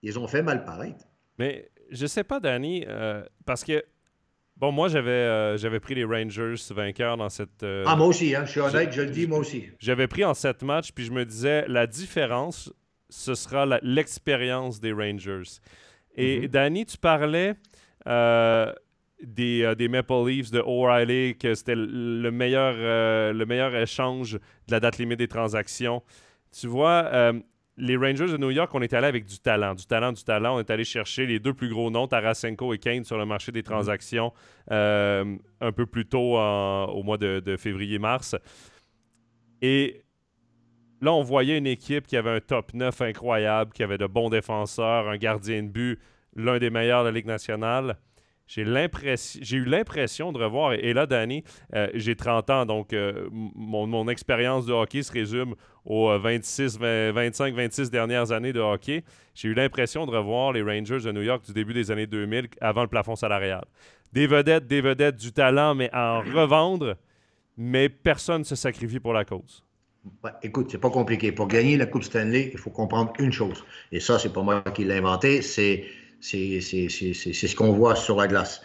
S2: Ils ont fait mal paraître.
S1: Mais je sais pas, Danny, euh, parce que, bon, moi, j'avais euh, j'avais pris les Rangers vainqueurs dans cette.
S2: Euh, ah, moi aussi, hein, je suis honnête, je le dis, moi aussi.
S1: J'avais pris en sept matchs, puis je me disais, la différence, ce sera l'expérience des Rangers. Et mm-hmm. Danny, tu parlais. Des, des, Maple Leafs de O'Reilly, que c'était le meilleur, le meilleur échange de la date limite des transactions. Tu vois, euh, les Rangers de New York, on est allé avec du talent, du talent, du talent. On est allé chercher les deux plus gros noms, Tarasenko et Kane, sur le marché des transactions euh, un peu plus tôt au mois de, février-mars. Et là, on voyait une équipe qui avait un top 9 incroyable, qui avait de bons défenseurs, un gardien de but, l'un des meilleurs de la Ligue nationale. J'ai, eu l'impression de revoir, et, là, Danny, euh, j'ai 30 ans, donc euh, mon, expérience de hockey se résume aux 26, 25, 26 dernières années de hockey. J'ai eu l'impression de revoir les Rangers de New York du début des années 2000 avant le plafond salarial. Des vedettes, des vedettes, du talent, mais à en revendre, mais personne ne se sacrifie pour la cause.
S2: écoute, c'est pas compliqué. Pour gagner la Coupe Stanley, il faut comprendre une chose. Et ça, c'est pas moi qui l'ai inventé, c'est c'est ce qu'on voit sur la glace.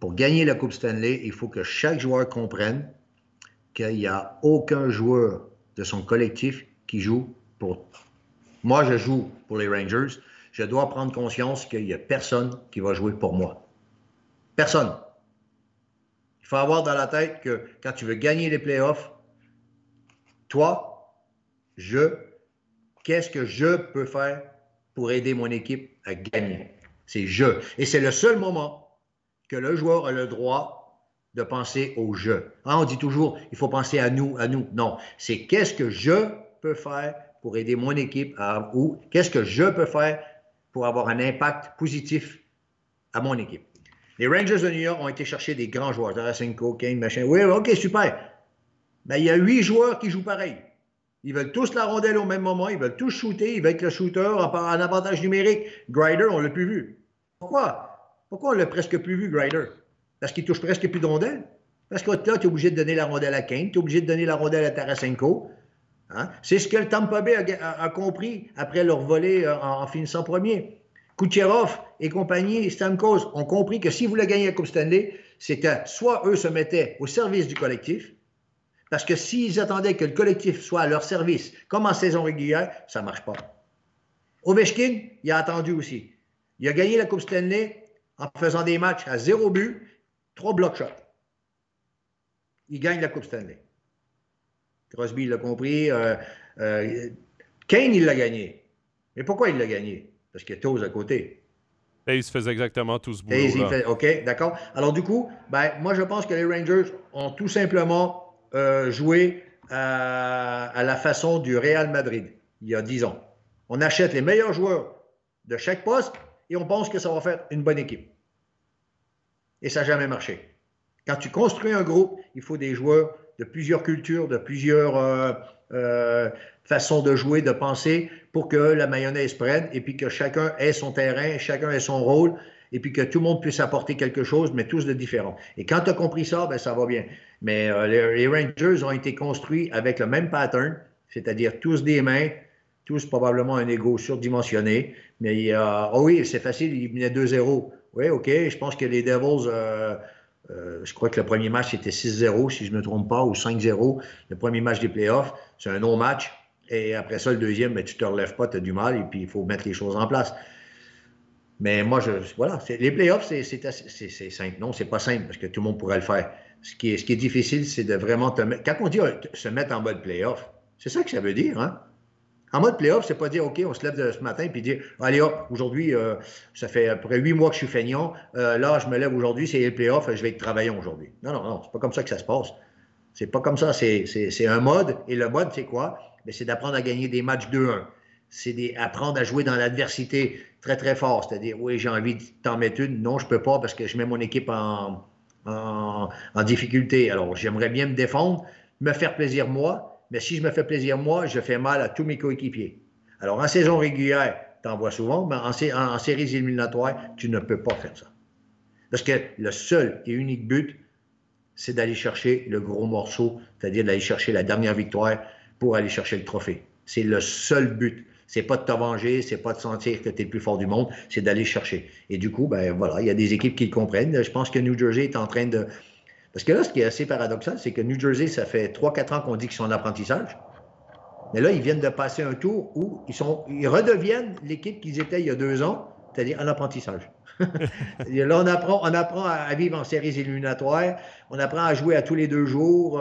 S2: Pour gagner la Coupe Stanley, il faut que chaque joueur comprenne qu'il n'y a aucun joueur de son collectif qui joue pour. Moi, je joue pour les Rangers. Je dois prendre conscience qu'il n'y a personne qui va jouer pour moi. Personne. Il faut avoir dans la tête que quand tu veux gagner les playoffs, toi, je, qu'est-ce que je peux faire pour aider mon équipe à gagner? C'est je. Et c'est le seul moment que le joueur a le droit de penser au je. Hein, on dit toujours, il faut penser à nous, à nous. Non, c'est qu'est-ce que je peux faire pour aider mon équipe ou qu'est-ce que je peux faire pour avoir un impact positif à mon équipe. Les Rangers de New York ont été chercher des grands joueurs, Tarasenko, Kane, machin. Oui, OK, super. Mais il y a huit joueurs qui jouent pareil. Ils veulent tous la rondelle au même moment, ils veulent tous shooter, ils veulent être le shooter en, avantage numérique. Grider, on l'a plus vu. Pourquoi? Pourquoi on l'a presque plus vu, Grider? Parce qu'il touche presque plus de rondelles. Parce que là, tu es obligé de donner la rondelle à Kane, tu es obligé de donner la rondelle à Tarasenko. Hein? C'est ce que le Tampa Bay a, compris après leur volée euh, en, finissant premier. Kucherov et compagnie, Stamkos ont compris que si vous voulez gagner la Coupe Stanley, c'était soit eux se mettaient au service du collectif, parce que s'ils attendaient que le collectif soit à leur service, comme en saison régulière, ça ne marche pas. Ovechkin, il a attendu aussi. Il a gagné la Coupe Stanley en faisant des matchs à zéro but, trois block shots. Il gagne la Coupe Stanley. Crosby l'a compris. Euh, euh, Kane, il l'a gagné. Mais pourquoi il l'a gagné? Parce qu'il y a Toz à côté.
S1: Taze faisait exactement tout ce boulot-là.
S2: OK, d'accord. Alors du coup, ben, moi, je pense que les Rangers ont tout simplement euh, joué à la façon du Real Madrid, il y a dix ans. On achète les meilleurs joueurs de chaque poste et on pense que ça va faire une bonne équipe. Et ça n'a jamais marché. Quand tu construis un groupe, il faut des joueurs de plusieurs cultures, de plusieurs euh, euh, façons de jouer, de penser, pour que la mayonnaise prenne et puis que chacun ait son terrain, chacun ait son rôle, et puis que tout le monde puisse apporter quelque chose, mais tous de différent. Et quand tu as compris ça, ben, ça va bien. Mais euh, les, Rangers ont été construits avec le même pattern, c'est-à-dire tous des mains, tous probablement un ego surdimensionné. Mais oh oui, c'est facile, il venait 2-0. Oui, OK, je pense que les Devils, euh, euh, je crois que le premier match était 6-0, si je ne me trompe pas, ou 5-0. Le premier match des playoffs, c'est un non-match. Et après ça, le deuxième, ben, tu ne te relèves pas, tu as du mal, et puis il faut mettre les choses en place. Mais moi, je, voilà, les playoffs, c'est simple. Non, c'est pas simple, parce que tout le monde pourrait le faire. Ce qui est, ce qui est difficile, c'est de vraiment te mettre. Quand on dit se mettre en mode playoff, c'est ça que ça veut dire, hein? En mode playoff, c'est pas dire, OK, on se lève ce matin puis dire, allez hop, aujourd'hui, euh, ça fait à peu près huit mois que je suis feignant. Euh, là, je me lève aujourd'hui, c'est le playoff, je vais être travaillant aujourd'hui. Non, non, non, c'est pas comme ça que ça se passe. C'est pas comme ça. C'est un mode. Et le mode, c'est quoi? Ben, c'est d'apprendre à gagner des matchs 2-1. C'est d'apprendre à jouer dans l'adversité très, très fort. C'est-à-dire, oui, j'ai envie de t'en mettre une. Non, je peux pas parce que je mets mon équipe en, en, en difficulté. Alors, j'aimerais bien me défendre, me faire plaisir moi, mais si je me fais plaisir moi, je fais mal à tous mes coéquipiers. Alors, en saison régulière, tu en vois souvent, mais en, séries éliminatoires, tu ne peux pas faire ça. Parce que le seul et unique but, c'est d'aller chercher le gros morceau, c'est-à-dire d'aller chercher la dernière victoire pour aller chercher le trophée. C'est le seul but. C'est pas de te venger, c'est pas de sentir que tu es le plus fort du monde, c'est d'aller chercher. Et du coup, ben voilà, il y a des équipes qui le comprennent. Je pense que New Jersey est en train de, parce que là, ce qui est assez paradoxal, c'est que New Jersey, ça fait 3-4 ans qu'on dit qu'ils sont en apprentissage. Mais là, ils viennent de passer un tour où ils, sont, ils redeviennent l'équipe qu'ils étaient il y a deux ans, c'est-à-dire en apprentissage. là, on apprend, on apprend à vivre en séries éliminatoires, on apprend à jouer à tous les deux jours.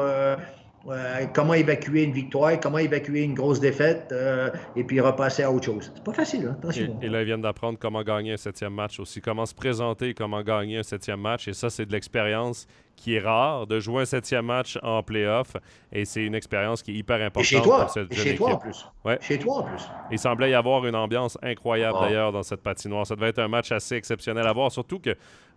S2: Euh, comment évacuer une victoire, comment évacuer une grosse défaite, euh, et puis repasser à autre chose. C'est pas facile, hein? attention.
S1: Et, là, ils viennent d'apprendre comment gagner un septième match aussi, comment se présenter, comment gagner un septième match, et ça, c'est de l'expérience qui est rare, de jouer un septième match en playoff. Et c'est une expérience qui est hyper importante
S2: chez toi,
S1: pour cette
S2: et
S1: jeune
S2: chez toi en plus.
S1: Ouais.
S2: Chez toi en plus.
S1: Il semblait y avoir une ambiance incroyable
S2: Ah.
S1: d'ailleurs dans cette patinoire. Ça devait être un match assez exceptionnel à voir, surtout que, euh,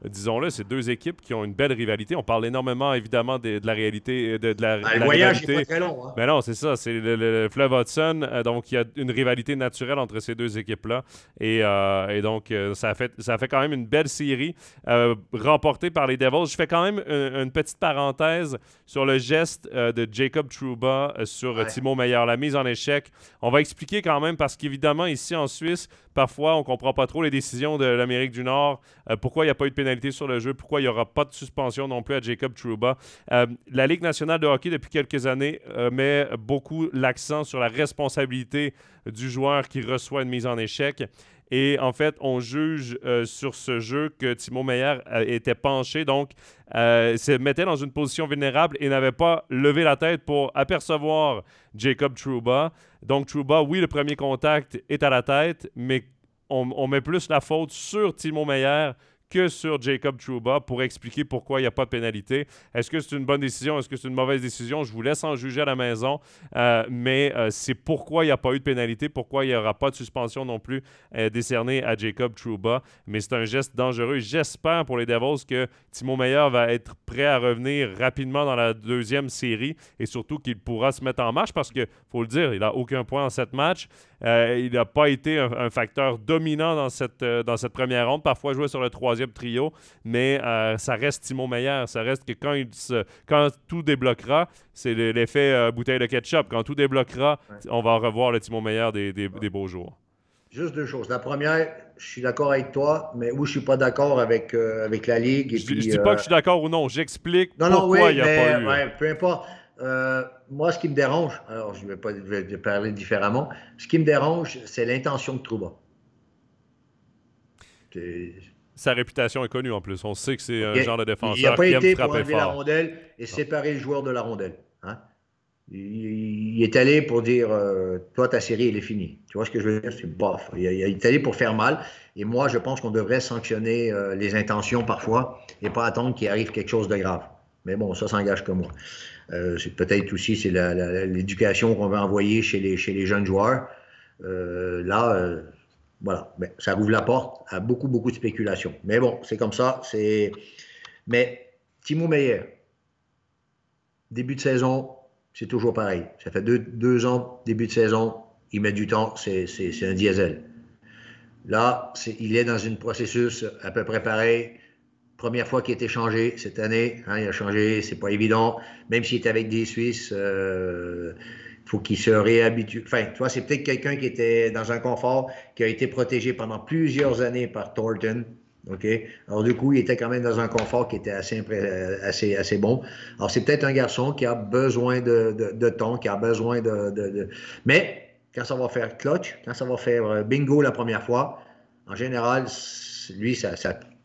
S1: disons-le, c'est deux équipes qui ont une belle rivalité. On parle énormément évidemment de, de la réalité, de, de la, de
S2: Ah, le
S1: la
S2: voyage pas très long. Hein.
S1: Mais non, c'est ça, c'est le, le- le fleuve Hudson. euh, donc, il y a une rivalité naturelle entre ces deux équipes-là. Et, euh, et donc, euh, ça, a fait, ça a fait quand même une belle série euh, remportée par les Devils. Je fais quand même une, une petite parenthèse sur le geste euh, de Jacob Trouba euh, sur euh,
S2: Ouais.
S1: Timo Meyer, la mise en échec. On va expliquer quand même parce qu'évidemment, ici en Suisse, parfois, on comprend pas trop les décisions de l'Amérique du Nord. euh, pourquoi il n'y a pas eu de pénalité sur le jeu? Pourquoi il n'y aura pas de suspension non plus à Jacob Trouba? La Ligue nationale de hockey, depuis quelques années, met beaucoup l'accent sur la responsabilité du joueur qui reçoit une mise en échec. Et en fait, on juge euh, sur ce jeu que Timo Meyer euh, était penché, donc euh, se mettait dans une position vulnérable et n'avait pas levé la tête pour apercevoir Jacob Trouba. Donc Trouba, oui, le premier contact est à la tête, mais on, on met plus la faute sur Timo Meyer que sur Jacob Trouba pour expliquer pourquoi il n'y a pas de pénalité. Est-ce que c'est une bonne décision? Est-ce que c'est une mauvaise décision? Je vous laisse en juger à la maison. Euh, mais euh, c'est pourquoi il n'y a pas eu de pénalité, pourquoi il n'y aura pas de suspension non plus euh, décernée à Jacob Trouba. Mais c'est un geste dangereux. J'espère pour les Devils que Timo Meyer va être prêt à revenir rapidement dans la deuxième série et surtout qu'il pourra se mettre en marche parce que, faut le dire, il n'a aucun point dans cette match. Euh, il n'a pas été un, un facteur dominant dans cette, euh, dans cette première ronde. Parfois joué sur le troisième trio, mais euh, ça reste Timo Meyer. Ça reste que quand, il se- quand tout débloquera, c'est le- l'effet bouteille de ketchup. Quand tout débloquera,
S2: Ouais.
S1: on va revoir le Timo Meyer des, des- des beaux jours.
S2: Juste deux choses. La première, je suis d'accord avec toi, mais où je suis pas d'accord avec, avec la Ligue. Et
S1: Je,
S2: puis,
S1: je dis pas que je suis d'accord ou non. J'explique
S2: Non, non,
S1: pourquoi
S2: oui,
S1: il n'y a
S2: mais,
S1: pas eu.
S2: ouais, peu importe. Euh, moi, ce qui me dérange, alors je ne vais pas je vais parler différemment, ce qui me dérange, c'est l'intention de Trouba.
S1: Sa réputation est connue en plus. On sait que c'est un
S2: Il-
S1: genre de
S2: Il n'a
S1: défenseur
S2: pas
S1: qui aime
S2: été pour enlever la rondelle et séparer le joueur de la rondelle. hein. Il, il est allé pour dire euh, Toi, ta série, elle est finie. Tu vois ce que je veux dire? C'est bof. Il, il est allé pour faire mal. Et moi, je pense qu'on devrait sanctionner euh, les intentions parfois et pas attendre qu'il arrive quelque chose de grave. Mais bon, ça s'engage que moi. Euh, peut-être aussi c'est l'éducation qu'on va envoyer chez les, jeunes joueurs. Euh, là, euh, voilà, ça rouvre la porte à beaucoup, beaucoup de spéculation. Mais bon, c'est comme ça. Mais Timo Meyer, début de saison, c'est toujours pareil. Ça fait deux, ans, début de saison, il met du temps, c'est, un diesel. Là, il est dans un processus à peu près pareil. Première fois qu'il a été changé cette année, hein, il a changé, c'est pas évident. Même s'il est avec des Suisses, il faut qu'il se réhabitue. Enfin, tu vois, c'est peut-être quelqu'un qui était dans un confort, qui a été protégé pendant plusieurs années par Thornton. OK? Alors, du coup, il était quand même dans un confort qui était assez, assez, assez bon. Alors, c'est peut-être un garçon qui a besoin de, de, temps, qui a besoin de, de- Mais quand ça va faire clutch, quand ça va faire euh, bingo la première fois, en général, lui, ça,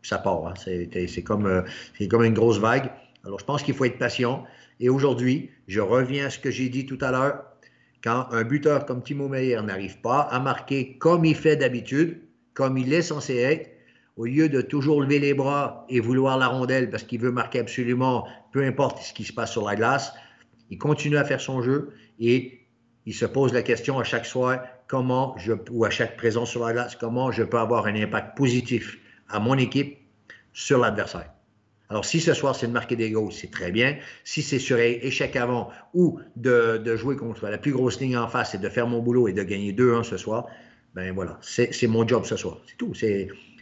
S2: ça part. hein. C'est comme, euh, comme une grosse vague. Alors, je pense qu'il faut être patient. Et aujourd'hui, je reviens à ce que j'ai dit tout à l'heure. Quand un buteur comme Timo Meyer n'arrive pas à marquer comme il fait d'habitude, comme il est censé être, au lieu de toujours lever les bras et vouloir la rondelle parce qu'il veut marquer absolument, peu importe ce qui se passe sur la glace, il continue à faire son jeu et il se pose la question à chaque soir comment je ou à chaque présence sur la glace comment je peux avoir un impact positif à mon équipe sur l'adversaire. Alors, si ce soir, c'est de marquer des goals, c'est très bien. Si c'est sur échec avant ou de, jouer contre la plus grosse ligne en face et de faire mon boulot et de gagner 2-1 ce soir, ben voilà, c'est mon job ce soir. C'est tout.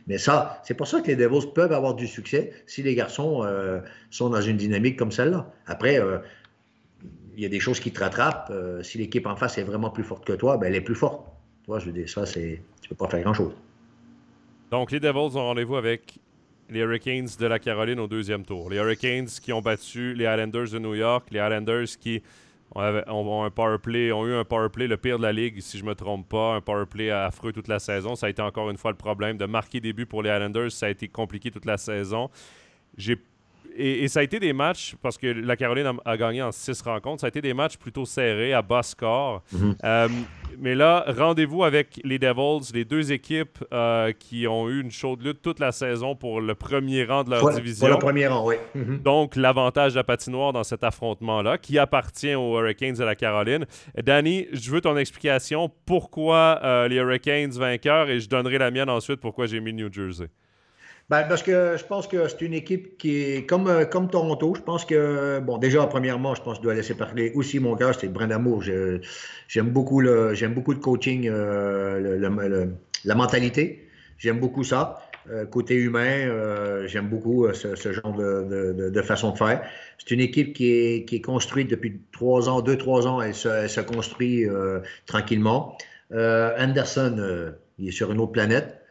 S2: Mais ça, c'est pour ça que les Devils peuvent avoir du succès si les garçons euh, sont dans une dynamique comme celle-là. Après, euh, il y a des choses qui te rattrapent. Euh, si l'équipe en face est vraiment plus forte que toi, ben elle est plus forte. Tu vois, je veux dire, ça, c'est. Tu peux pas faire grand-chose.
S1: Donc, les Devils ont rendez-vous avec les Hurricanes de la Caroline au deuxième tour. Les Hurricanes qui ont battu les Islanders de New York, les Islanders qui ont, ont un power play, ont eu un power play le pire de la ligue, si je me trompe pas, un power play affreux toute la saison. Ça a été encore une fois le problème de marquer des buts pour les Islanders. Ça a été compliqué toute la saison. J'ai et, ça a été des matchs, parce que la Caroline a, gagné en six rencontres, ça a été des matchs plutôt serrés, à bas score. Mhm. Euh, mais là, rendez-vous avec les Devils, les deux équipes euh, qui ont eu une chaude lutte toute la saison pour le premier rang de leur division.
S2: Pour le premier rang, oui. Mhm.
S1: Donc, l'avantage de la patinoire dans cet affrontement-là, qui appartient aux Hurricanes de la Caroline. Danny, je veux ton explication. Pourquoi euh, les Hurricanes vainqueurs? Et je donnerai la mienne ensuite pourquoi j'ai mis New Jersey.
S2: Ben, parce que je pense que c'est une équipe qui est comme, euh, comme Toronto. Je pense que, bon, déjà, premièrement, je pense que je dois laisser parler aussi mon cœur, c'est Brin d'amour. J'aime beaucoup, le, beaucoup le coaching, euh, la mentalité. J'aime beaucoup ça. Euh, côté humain, j'aime beaucoup ce, genre de, de, façon de faire. C'est une équipe qui est, qui est construite depuis trois ans, deux, trois ans. Elle se, elle se construit tranquillement. Anderson, il est sur une autre planète.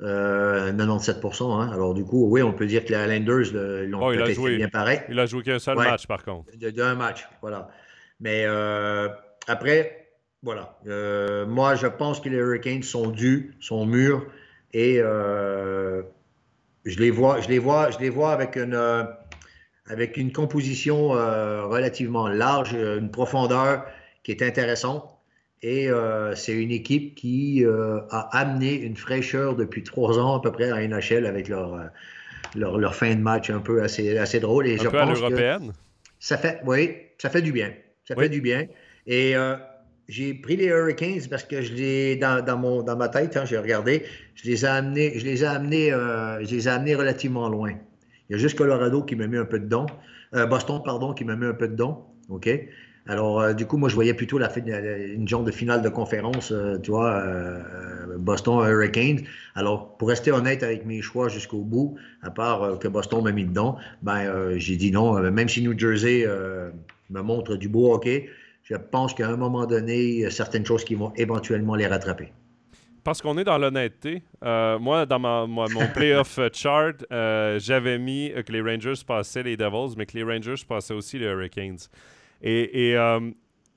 S2: 97% euh, hein. Alors, du coup, oui, on peut dire que les Highlanders l'ont oh,
S1: fait
S2: bien pareil.
S1: Il a joué qu'un seul match, par contre.
S2: D'un match, voilà. Mais euh, après, voilà. Euh, moi, je pense que les Hurricanes sont dus, sont mûrs, et je les vois, je les vois, je les vois avec une, avec une composition relativement large, une profondeur qui est intéressante. Et euh, c'est une équipe qui euh, a amené une fraîcheur depuis trois ans à peu près à NHL avec leur, euh, leur, leur, fin de match un peu assez, assez drôle. Et
S1: un peu à l'européenne?
S2: Ça fait, oui, ça fait du bien. Ça fait du bien. Et j'ai pris les Hurricanes parce que je les, dans, dans, mon, dans ma tête, hein, j'ai regardé, je les ai amenés, je les ai amenés, je les ai amenés relativement loin. Il y a juste Colorado qui m'a mis un peu de don. Boston, pardon, qui m'a mis un peu de don. OK? Alors, euh, du coup, moi, je voyais plutôt la, une genre de finale de conférence, euh, tu vois, euh, Boston Hurricanes. Alors, pour rester honnête avec mes choix jusqu'au bout, à part que Boston m'a mis dedans, ben, j'ai dit non. Même si New Jersey me montre du beau hockey, je pense qu'à un moment donné, il y a certaines choses qui vont éventuellement les rattraper.
S1: Parce qu'on est dans l'honnêteté. moi, dans ma, mon playoff chart, j'avais mis que les Rangers passaient les Devils, mais que les Rangers passaient aussi les Hurricanes. Et, euh,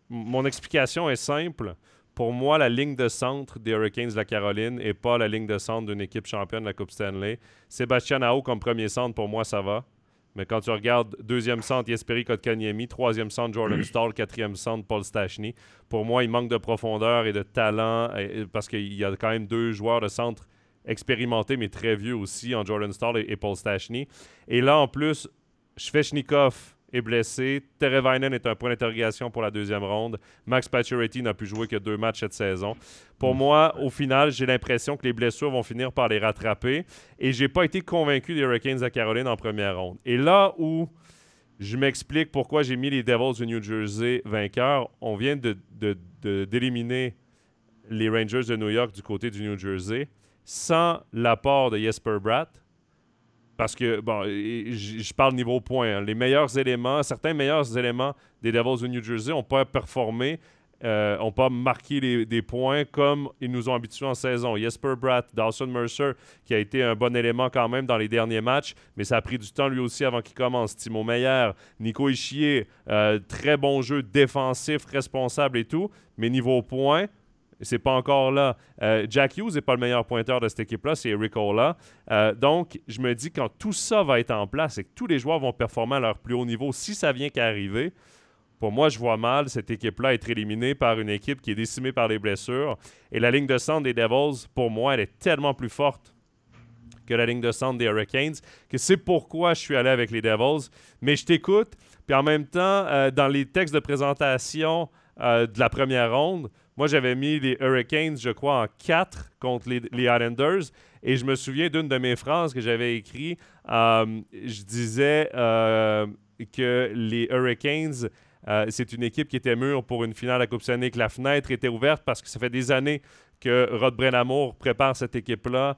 S1: mon explication est simple. Pour moi, la ligne de centre des Hurricanes de la Caroline n'est pas la ligne de centre d'une équipe championne de la Coupe Stanley. Sébastien Ao comme premier centre, pour moi, ça va. Mais quand tu regardes deuxième centre, Jesperi Kotkaniemi, troisième centre, Jordan Stahl, quatrième centre, Paul Stachny, pour moi, il manque de profondeur et de talent parce qu'il y a quand même deux joueurs de centre expérimentés, mais très vieux aussi, en Jordan Stahl et, Paul Stachny. Et là, en plus, Svechnikov, est blessé. Terevainen est un point d'interrogation pour la deuxième ronde. Max Pacioretty n'a pu jouer que deux matchs cette saison. Pour moi, au final, j'ai l'impression que les blessures vont finir par les rattraper. Et j'ai pas été convaincu des Hurricanes à Caroline en première ronde. Et là où je m'explique pourquoi j'ai mis les Devils du New Jersey vainqueurs, on vient d'éliminer de, les Rangers de New York du côté du New Jersey sans l'apport de Jesper Bratt parce que, bon, je parle niveau point. Hein. Les meilleurs éléments, certains meilleurs éléments des Devils de New Jersey n'ont pas performé, n'ont euh, pas marqué des points comme ils nous ont habitués en saison. Jesper Bratt, Dawson Mercer, qui a été un bon élément quand même dans les derniers matchs, mais ça a pris du temps lui aussi avant qu'il commence. Timo Meyer, Nico Ischier, euh, très bon jeu défensif, responsable et tout, mais niveau point, c'est pas encore là. Euh, Jack Hughes n'est pas le meilleur pointeur de cette équipe-là, c'est Eric Ola. Euh, donc, je me dis, quand tout ça va être en place et que tous les joueurs vont performer à leur plus haut niveau, si ça vient qu'à arriver, pour moi, je vois mal cette équipe-là être éliminée par une équipe qui est décimée par les blessures. Et la ligne de centre des Devils, pour moi, elle est tellement plus forte que la ligne de centre des Hurricanes, que c'est pourquoi je suis allé avec les Devils. Mais je t'écoute, puis en même temps, euh, dans les textes de présentation de la première ronde, moi, j'avais mis les Hurricanes, je crois, en 4 contre les, Islanders. Et je me souviens d'une de mes phrases que j'avais écrites. Euh, je disais euh, que les Hurricanes, euh, c'est une équipe qui était mûre pour une finale à Coupe Stanley, que la fenêtre était ouverte parce que ça fait des années que Rod Brennamour prépare cette équipe-là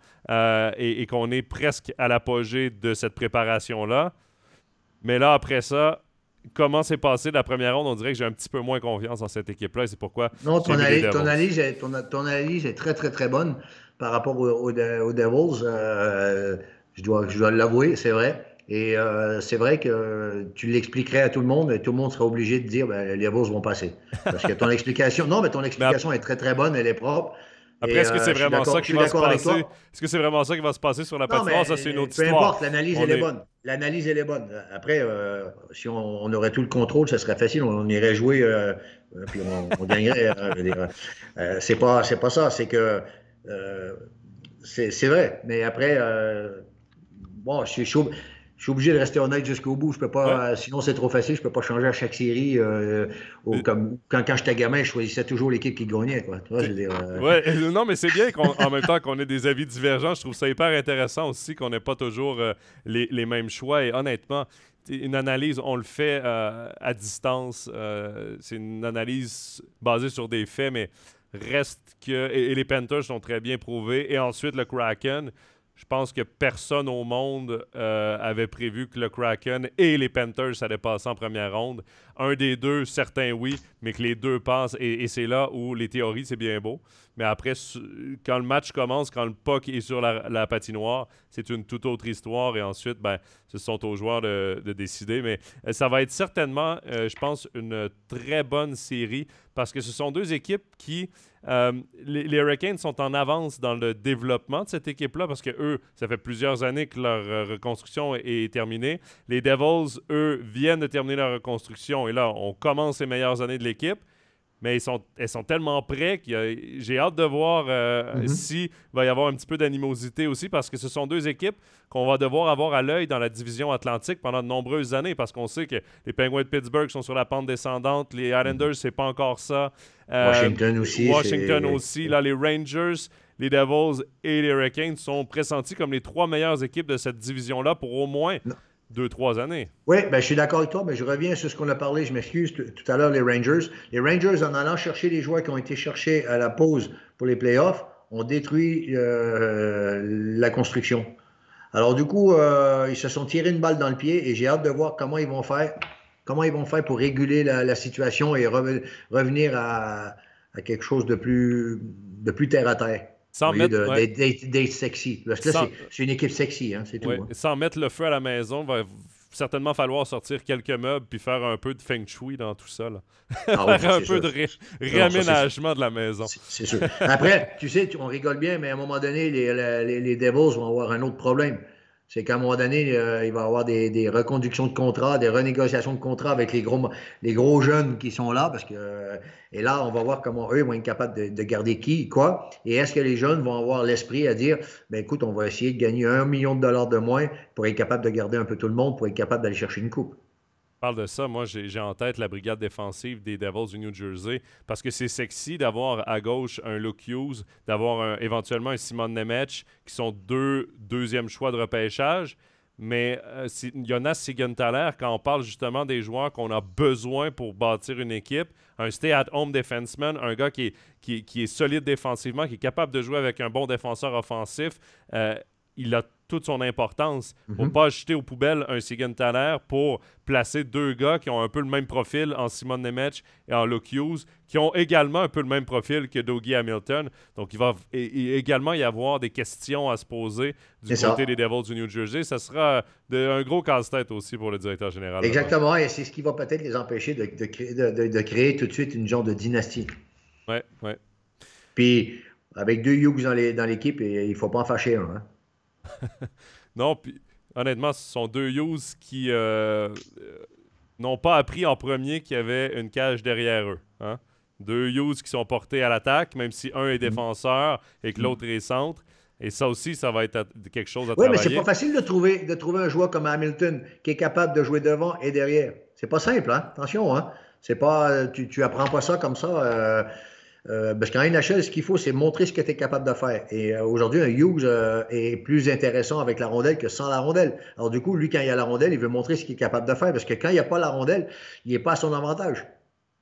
S1: et qu'on est presque à l'apogée de cette préparation-là. Mais là, après ça, comment c'est passé la première ronde, on dirait que j'ai un petit peu moins confiance dans cette équipe-là et c'est pourquoi.
S2: Non, ton analyse, ton, analyse est, ton, analyse, est très, très, très bonne par rapport aux, Devils. Euh, je dois, je dois l'avouer, c'est vrai. Et euh, c'est vrai que tu l'expliquerais à tout le monde et tout le monde serait obligé de dire ben, les Devils vont passer. Parce que ton explication, non, mais ton explication est très, très bonne, elle est propre.
S1: Après, est-ce que c'est euh, vraiment ça qui va se passer? Est-ce que c'est vraiment ça qui va se passer sur la plateforme? Ça, c'est une autre
S2: peu
S1: histoire. Peu
S2: importe, l'analyse, elle est... bonne. L'analyse, elle est bonne. Après, si on, aurait tout le contrôle, ça serait facile. On, irait jouer, puis on, gagnerait. Hein, c'est pas, pas ça. C'est que c'est vrai. Mais après, bon, je suis chaud je suis obligé de rester honnête jusqu'au bout. Je peux pas, sinon c'est trop facile. Je peux pas changer à chaque série. Euh, comme quand, quand j'étais gamin, je choisissais toujours l'équipe qui gagnait. Quoi.
S1: Euh, ouais, non, mais c'est bien qu'en même temps qu'on ait des avis divergents. Je trouve ça hyper intéressant aussi qu'on n'ait pas toujours euh, les, les, mêmes choix. Et honnêtement, une analyse, on le fait à distance. c'est une analyse basée sur des faits, mais reste que et, les Panthers sont très bien prouvés. Et ensuite le Kraken. Je pense que personne au monde euh, avait prévu que le Kraken et les Panthers allaient passer en première ronde. Un des deux, certains oui, mais que les deux passent. Et, c'est là où les théories, c'est bien beau. Mais après, quand le match commence, quand le puck est sur la, patinoire, c'est une toute autre histoire. Et ensuite, ben, ce sont aux joueurs de, décider. Mais euh, ça va être certainement, euh, je pense, une très bonne série parce que ce sont deux équipes qui euh, les, Hurricanes sont en avance dans le développement de cette équipe-là parce que eux, ça fait plusieurs années que leur euh, reconstruction est, terminée. Les Devils, eux, viennent de terminer leur reconstruction et là, on commence les meilleures années de l'équipe mais ils sont, elles sont tellement prêts que j'ai hâte de voir euh, mhm. s'il va y avoir un petit peu d'animosité aussi, parce que ce sont deux équipes qu'on va devoir avoir à l'œil dans la division atlantique pendant de nombreuses années, parce qu'on sait que les Penguins de Pittsburgh sont sur la pente descendante, les Islanders, mhm. c'est pas encore ça.
S2: Euh, Washington aussi.
S1: Washington aussi. Là, les Rangers, les Devils et les Hurricanes sont pressentis comme les trois meilleures équipes de cette division-là pour au moins deux, trois années.
S2: Oui, ben, je suis d'accord avec toi, mais je reviens sur ce qu'on a parlé, je m'excuse tout à l'heure, les Rangers. Les Rangers, en allant chercher les joueurs qui ont été cherchés à la pause pour les playoffs, ont détruit euh, la construction. Alors du coup, euh, ils se sont tirés une balle dans le pied et j'ai hâte de voir comment ils vont faire, comment ils vont faire pour réguler la, situation et revenir à, à, quelque chose de plus, de plus terre à terre. Sans mettre. D'être sexy. Parce que là, c'est une équipe sexy, hein, c'est tout. Hein.
S1: Sans mettre le feu à la maison, va certainement falloir sortir quelques meubles puis faire un peu de feng shui dans tout ça. Là. Ah faire un peu de réaménagement de la maison.
S2: C'est sûr. Après, tu sais, on rigole bien, mais à un moment donné, les, les, les Devils vont avoir un autre problème c'est qu'à un moment donné, euh, il va y avoir des, reconductions de contrats, des renégociations de contrats avec les gros, les gros jeunes qui sont là. Parce que, euh, et là, on va voir comment eux vont être capables de, garder qui, quoi. Et est-ce que les jeunes vont avoir l'esprit à dire, ben écoute, on va essayer de gagner un million de dollars de moins pour être capable de garder un peu tout le monde, pour être capable d'aller chercher une coupe?
S1: Parle de ça, moi j'ai en tête la brigade défensive des Devils du New Jersey parce que c'est sexy d'avoir à gauche un Luke Hughes, d'avoir éventuellement un Simon Nemec qui sont deux deuxièmes choix de repêchage. Mais euh, Jonas Sigenthaler, quand on parle justement des joueurs qu'on a besoin pour bâtir une équipe, un stay-at-home defenseman, un gars qui est, qui, est solide défensivement, qui est capable de jouer avec un bon défenseur offensif, euh, il a toute son importance. Pour ne mhm. pas jeter aux poubelles un Thaler pour placer deux gars qui ont un peu le même profil en Simon Nemec et en Luke Hughes, qui ont également un peu le même profil que Dougie Hamilton. Donc, il va également y avoir des questions à se poser du côté des Devils du New Jersey. Ça sera un gros casse-tête aussi pour le directeur général.
S2: Exactement, et c'est ce qui va peut-être les empêcher de, de, créer tout de suite une genre de dynastie.
S1: Oui, oui.
S2: Puis, avec deux Hughes dans l'équipe, il ne faut pas en fâcher un. Hein?
S1: non, puis honnêtement, ce sont deux Hughes qui euh, n'ont pas appris en premier qu'il y avait une cage derrière eux. Hein. Deux Hughes qui sont portés à l'attaque, même si un est mm-hmm. défenseur et que mm-hmm. l'autre est centre. Et ça aussi, ça va être quelque chose à travailler.
S2: Oui, mais c'est pas facile de trouver, de trouver un joueur comme Hamilton qui est capable de jouer devant et derrière. C'est pas simple, hein? Attention, hein? C'est pas, tu, tu apprends pas ça comme ça. Euh, euh, parce qu'en NHL, ce qu'il faut, c'est montrer ce que tu es capable de faire. Et euh, aujourd'hui, un Hughes euh, est plus intéressant avec la rondelle que sans la rondelle. Alors du coup, lui, quand il a la rondelle, il veut montrer ce qu'il est capable de faire. Parce que quand il n'y a pas la rondelle, il n'est pas à son avantage.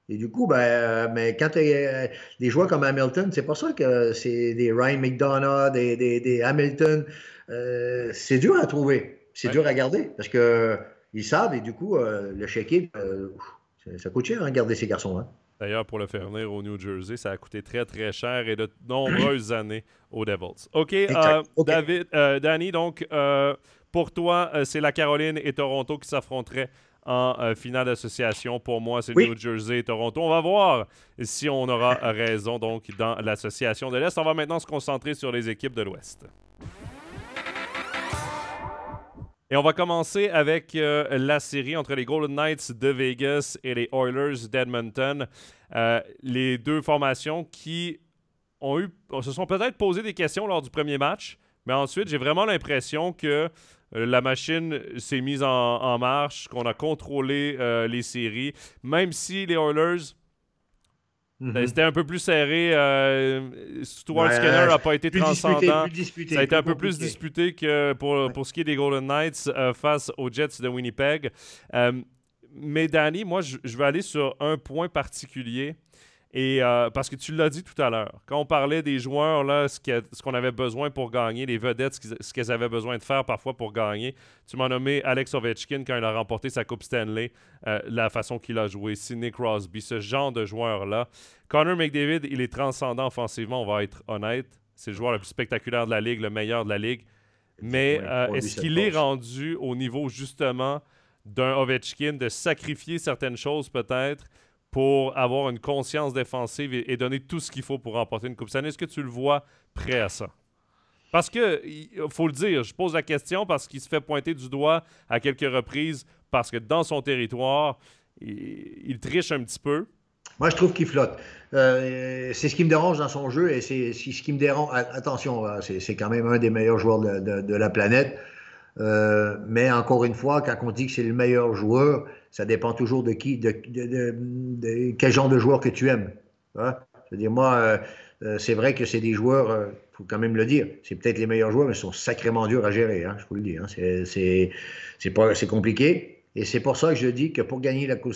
S2: Et du coup, ben, mais quand tu des joueurs comme Hamilton, c'est pas ça que c'est des Ryan McDonough, des, des, Hamilton. c'est dur à trouver. C'est dur à garder. Parce que ils savent, et du coup, le check ça coûte cher, hein, garder ces garçons. Hein.
S1: D'ailleurs, pour le faire venir au New Jersey, ça a coûté très, très cher et de nombreuses années aux Devils. OK, euh, David, euh, Danny, donc, euh, pour toi, c'est la Caroline et Toronto qui s'affronteraient en finale d'association. Pour moi, c'est New Jersey et Toronto. On va voir si on aura raison donc dans l'association de l'Est. On va maintenant se concentrer sur les équipes de l'Ouest. Et on va commencer avec euh, la série entre les Golden Knights de Vegas et les Oilers d'Edmonton. Euh, les deux formations qui ont eu, se sont peut-être posé des questions lors du premier match, mais ensuite, j'ai vraiment l'impression que euh, la machine s'est mise en, marche, qu'on a contrôlé les séries, même si les Oilers ben, mhm. C'était un peu plus serré. Euh, Stuart Skinner n'a pas été transcendant. ça a été un peu plus disputé que pour, pour ce qui est des Golden Knights euh, face aux Jets de Winnipeg. Euh, mais Danny, moi, je, vais aller sur un point particulier et euh, parce que tu l'as dit tout à l'heure, quand on parlait des joueurs, là, ce qu'on avait besoin pour gagner, les vedettes, ce qu'elles avaient besoin de faire parfois pour gagner, tu m'as nommé Alex Ovechkin quand il a remporté sa Coupe Stanley, euh, la façon qu'il a joué, Sidney Crosby, ce genre de joueur-là. Connor McDavid, il est transcendant offensivement, on va être honnête. C'est le joueur le plus spectaculaire de la Ligue, le meilleur de la Ligue. Mais euh, est-ce qu'il est rendu au niveau justement d'un Ovechkin de sacrifier certaines choses peut-être pour avoir une conscience défensive et, donner tout ce qu'il faut pour remporter une Coupe Stanley. Est-ce que tu le vois prêt à ça? Parce que, il faut le dire, je pose la question parce qu'il se fait pointer du doigt à quelques reprises parce que dans son territoire, il, triche un petit peu.
S2: Moi, je trouve qu'il flotte. Euh, c'est ce qui me dérange dans son jeu et c'est ce qui me dérange. Attention, c'est quand même un des meilleurs joueurs de la planète. Euh, mais encore une fois, quand on dit que c'est le meilleur joueur, ça dépend toujours de qui, de, quel genre de joueur que tu aimes. Hein? C'est-à-dire, moi, euh, euh, c'est vrai que c'est des joueurs, il faut quand même le dire, c'est peut-être les meilleurs joueurs, mais ils sont sacrément durs à gérer, hein, je vous le dis. Hein. C'est compliqué. Et c'est pour ça que je dis que pour gagner la Coupe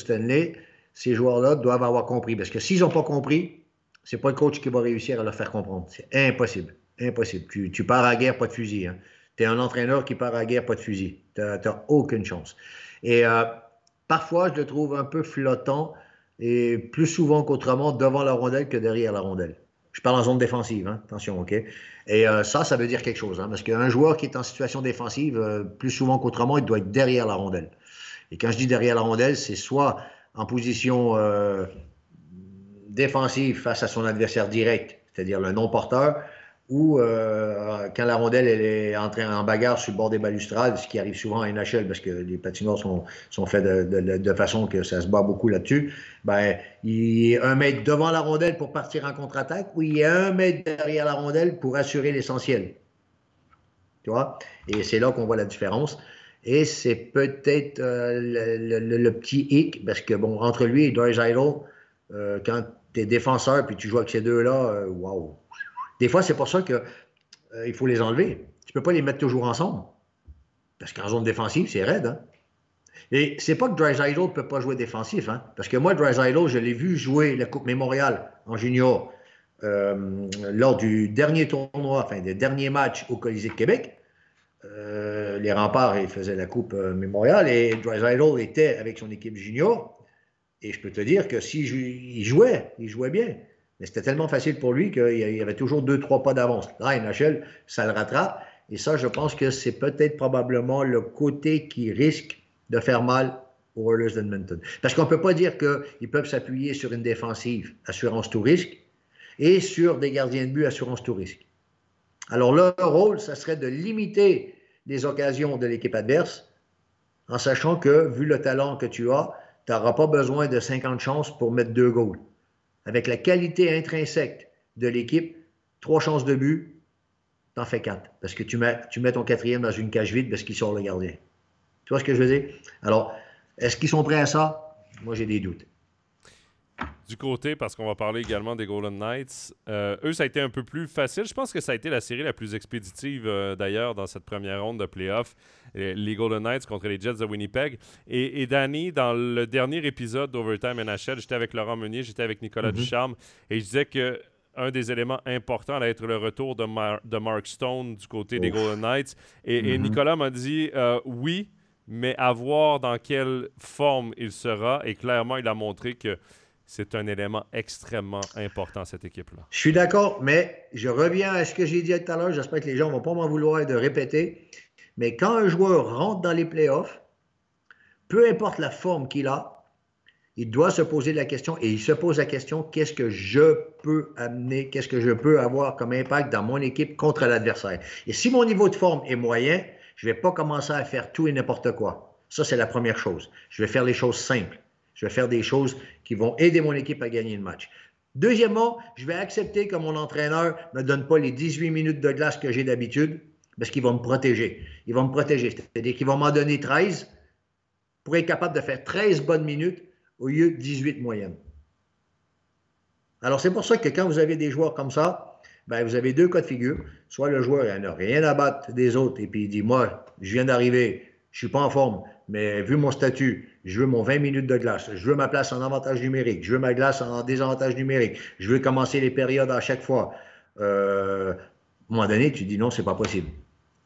S2: ces joueurs-là doivent avoir compris. Parce que s'ils n'ont pas compris, c'est pas le coach qui va réussir à leur faire comprendre. C'est impossible. Impossible. Tu, tu pars à la guerre, pas de fusil. Hein. Tu es un entraîneur qui part à la guerre, pas de fusil. Tu n'as aucune chance. Et euh, parfois, je le trouve un peu flottant et plus souvent qu'autrement devant la rondelle que derrière la rondelle. Je parle en zone défensive, hein. attention, OK? Et euh, ça, ça veut dire quelque chose, hein, parce qu'un joueur qui est en situation défensive, euh, plus souvent qu'autrement, il doit être derrière la rondelle. Et quand je dis derrière la rondelle, c'est soit en position défensive face à son adversaire direct, c'est-à-dire le non-porteur, ou euh, quand la rondelle elle est entrée en bagarre sur le bord des balustrades, ce qui arrive souvent à NHL parce que les patinoires sont, sont faits de, façon que ça se bat beaucoup là-dessus, ben, il est un mètre devant la rondelle pour partir en contre-attaque ou il est un mètre derrière la rondelle pour assurer l'essentiel. Tu vois? Et c'est là qu'on voit la différence. Et c'est peut-être euh, le, petit hic, parce que, bon, entre lui et Doris Idol, euh, quand tu es défenseur puis tu joues avec ces deux-là, waouh! Des fois, c'est pour ça qu'il euh, faut les enlever. Tu ne peux pas les mettre toujours ensemble. Parce qu'en zone défensive, c'est raide. Hein? Et c'est pas que Drysdale ne peut pas jouer défensif. Hein? Parce que moi, Drysdale, je l'ai vu jouer la Coupe Mémorial en junior euh, lors du dernier tournoi, enfin des derniers matchs au Colisée de Québec. Euh, les remparts, ils faisaient la Coupe Mémorial et Drysdale était avec son équipe junior. Et je peux te dire que s'il jouait, il jouait bien. C'était tellement facile pour lui qu'il y avait toujours deux, trois pas d'avance. Là, NHL, ça le rattrape. Et ça, je pense que c'est peut-être probablement le côté qui risque de faire mal aux Oilers d'Edmonton. Parce qu'on ne peut pas dire qu'ils peuvent s'appuyer sur une défensive assurance tout risque et sur des gardiens de but assurance tout risque. Alors leur rôle, ça serait de limiter les occasions de l'équipe adverse en sachant que, vu le talent que tu as, tu n'auras pas besoin de 50 chances pour mettre deux goals avec la qualité intrinsèque de l'équipe, trois chances de but, t'en fais quatre. Parce que tu mets, ton quatrième dans une cage vide parce qu'il sort le gardien. Tu vois ce que je veux dire? Alors, est-ce qu'ils sont prêts à ça? Moi, j'ai des doutes.
S1: Du côté, parce qu'on va parler également des Golden Knights, euh, eux, ça a été un peu plus facile. Je pense que ça a été la série la plus expéditive, euh, d'ailleurs, dans cette première ronde de playoffs. Les Golden Knights contre les Jets de Winnipeg. Et, Danny, dans le dernier épisode d'Overtime NHL, j'étais avec Laurent Meunier, j'étais avec Nicolas mm-hmm. Ducharme, et je disais que un des éléments importants allait être le retour de, de Mark Stone du côté des Golden Knights. Et, mm-hmm. Nicolas m'a dit euh, oui, mais à voir dans quelle forme il sera. Et clairement, il a montré que c'est un élément extrêmement important, cette équipe-là.
S2: Je suis d'accord, mais je reviens à ce que j'ai dit tout à l'heure. J'espère que les gens ne vont pas m'en vouloir de répéter. Mais quand un joueur rentre dans les playoffs, peu importe la forme qu'il a, il doit se poser la question et il se pose la question qu'est-ce que je peux amener, qu'est-ce que je peux avoir comme impact dans mon équipe contre l'adversaire? Et si mon niveau de forme est moyen, Je ne vais pas commencer à faire tout et n'importe quoi. Ça, c'est la première chose. Je vais faire les choses simples. Je vais faire des choses qui vont aider mon équipe à gagner le match. Deuxièmement, je vais accepter que mon entraîneur ne me donne pas les 18 minutes de glace que j'ai d'habitude parce qu'il va me protéger. Il va me protéger. C'est-à-dire qu'il va m'en donner 13 pour être capable de faire 13 bonnes minutes au lieu de 18 moyennes. Alors, c'est pour ça que quand vous avez des joueurs comme ça, ben, vous avez deux cas de figure. Soit le joueur n'a rien à battre des autres et puis il dit Moi, je viens d'arriver, je ne suis pas en forme, mais vu mon statut, je veux mon 20 minutes de glace, je veux ma place en avantage numérique, je veux ma glace en désavantage numérique, je veux commencer les périodes à chaque fois. Euh, à un moment donné, tu dis non, c'est pas possible.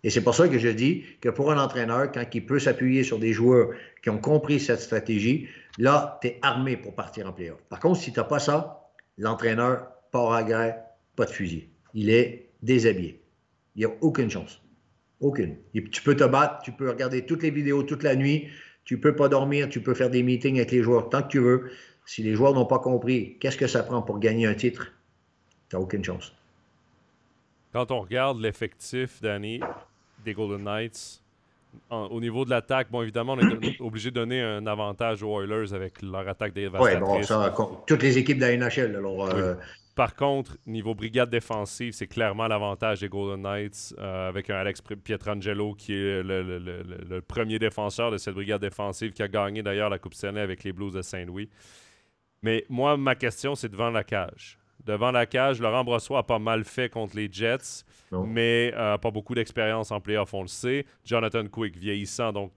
S2: Et c'est pour ça que je dis que pour un entraîneur, quand il peut s'appuyer sur des joueurs qui ont compris cette stratégie, là, tu es armé pour partir en playoff. Par contre, si tu n'as pas ça, l'entraîneur part à guerre, pas de fusil. Il est déshabillé. Il n'y a aucune chance. Aucune. tu peux te battre, tu peux regarder toutes les vidéos toute la nuit, tu peux pas dormir, tu peux faire des meetings avec les joueurs tant que tu veux. Si les joueurs n'ont pas compris qu'est-ce que ça prend pour gagner un titre, tu n'as aucune chance.
S1: Quand on regarde l'effectif, Danny, des Golden Knights, au niveau de l'attaque, bon, évidemment, on est obligé de donner un avantage aux Oilers avec leur attaque des
S2: Oui, bon, ça, toutes les équipes de la NHL. Alors, euh,
S1: Par contre, niveau brigade défensive, c'est clairement l'avantage des Golden Knights euh, avec un Alex Pietrangelo qui est le, premier défenseur de cette brigade défensive qui a gagné d'ailleurs la Coupe Stanley avec les Blues de Saint-Louis. Mais moi, ma question, c'est devant la cage. Devant la cage, Laurent Brossois a pas mal fait contre les Jets, mais euh, pas beaucoup d'expérience en playoff, on le sait. Jonathan Quick, vieillissant, donc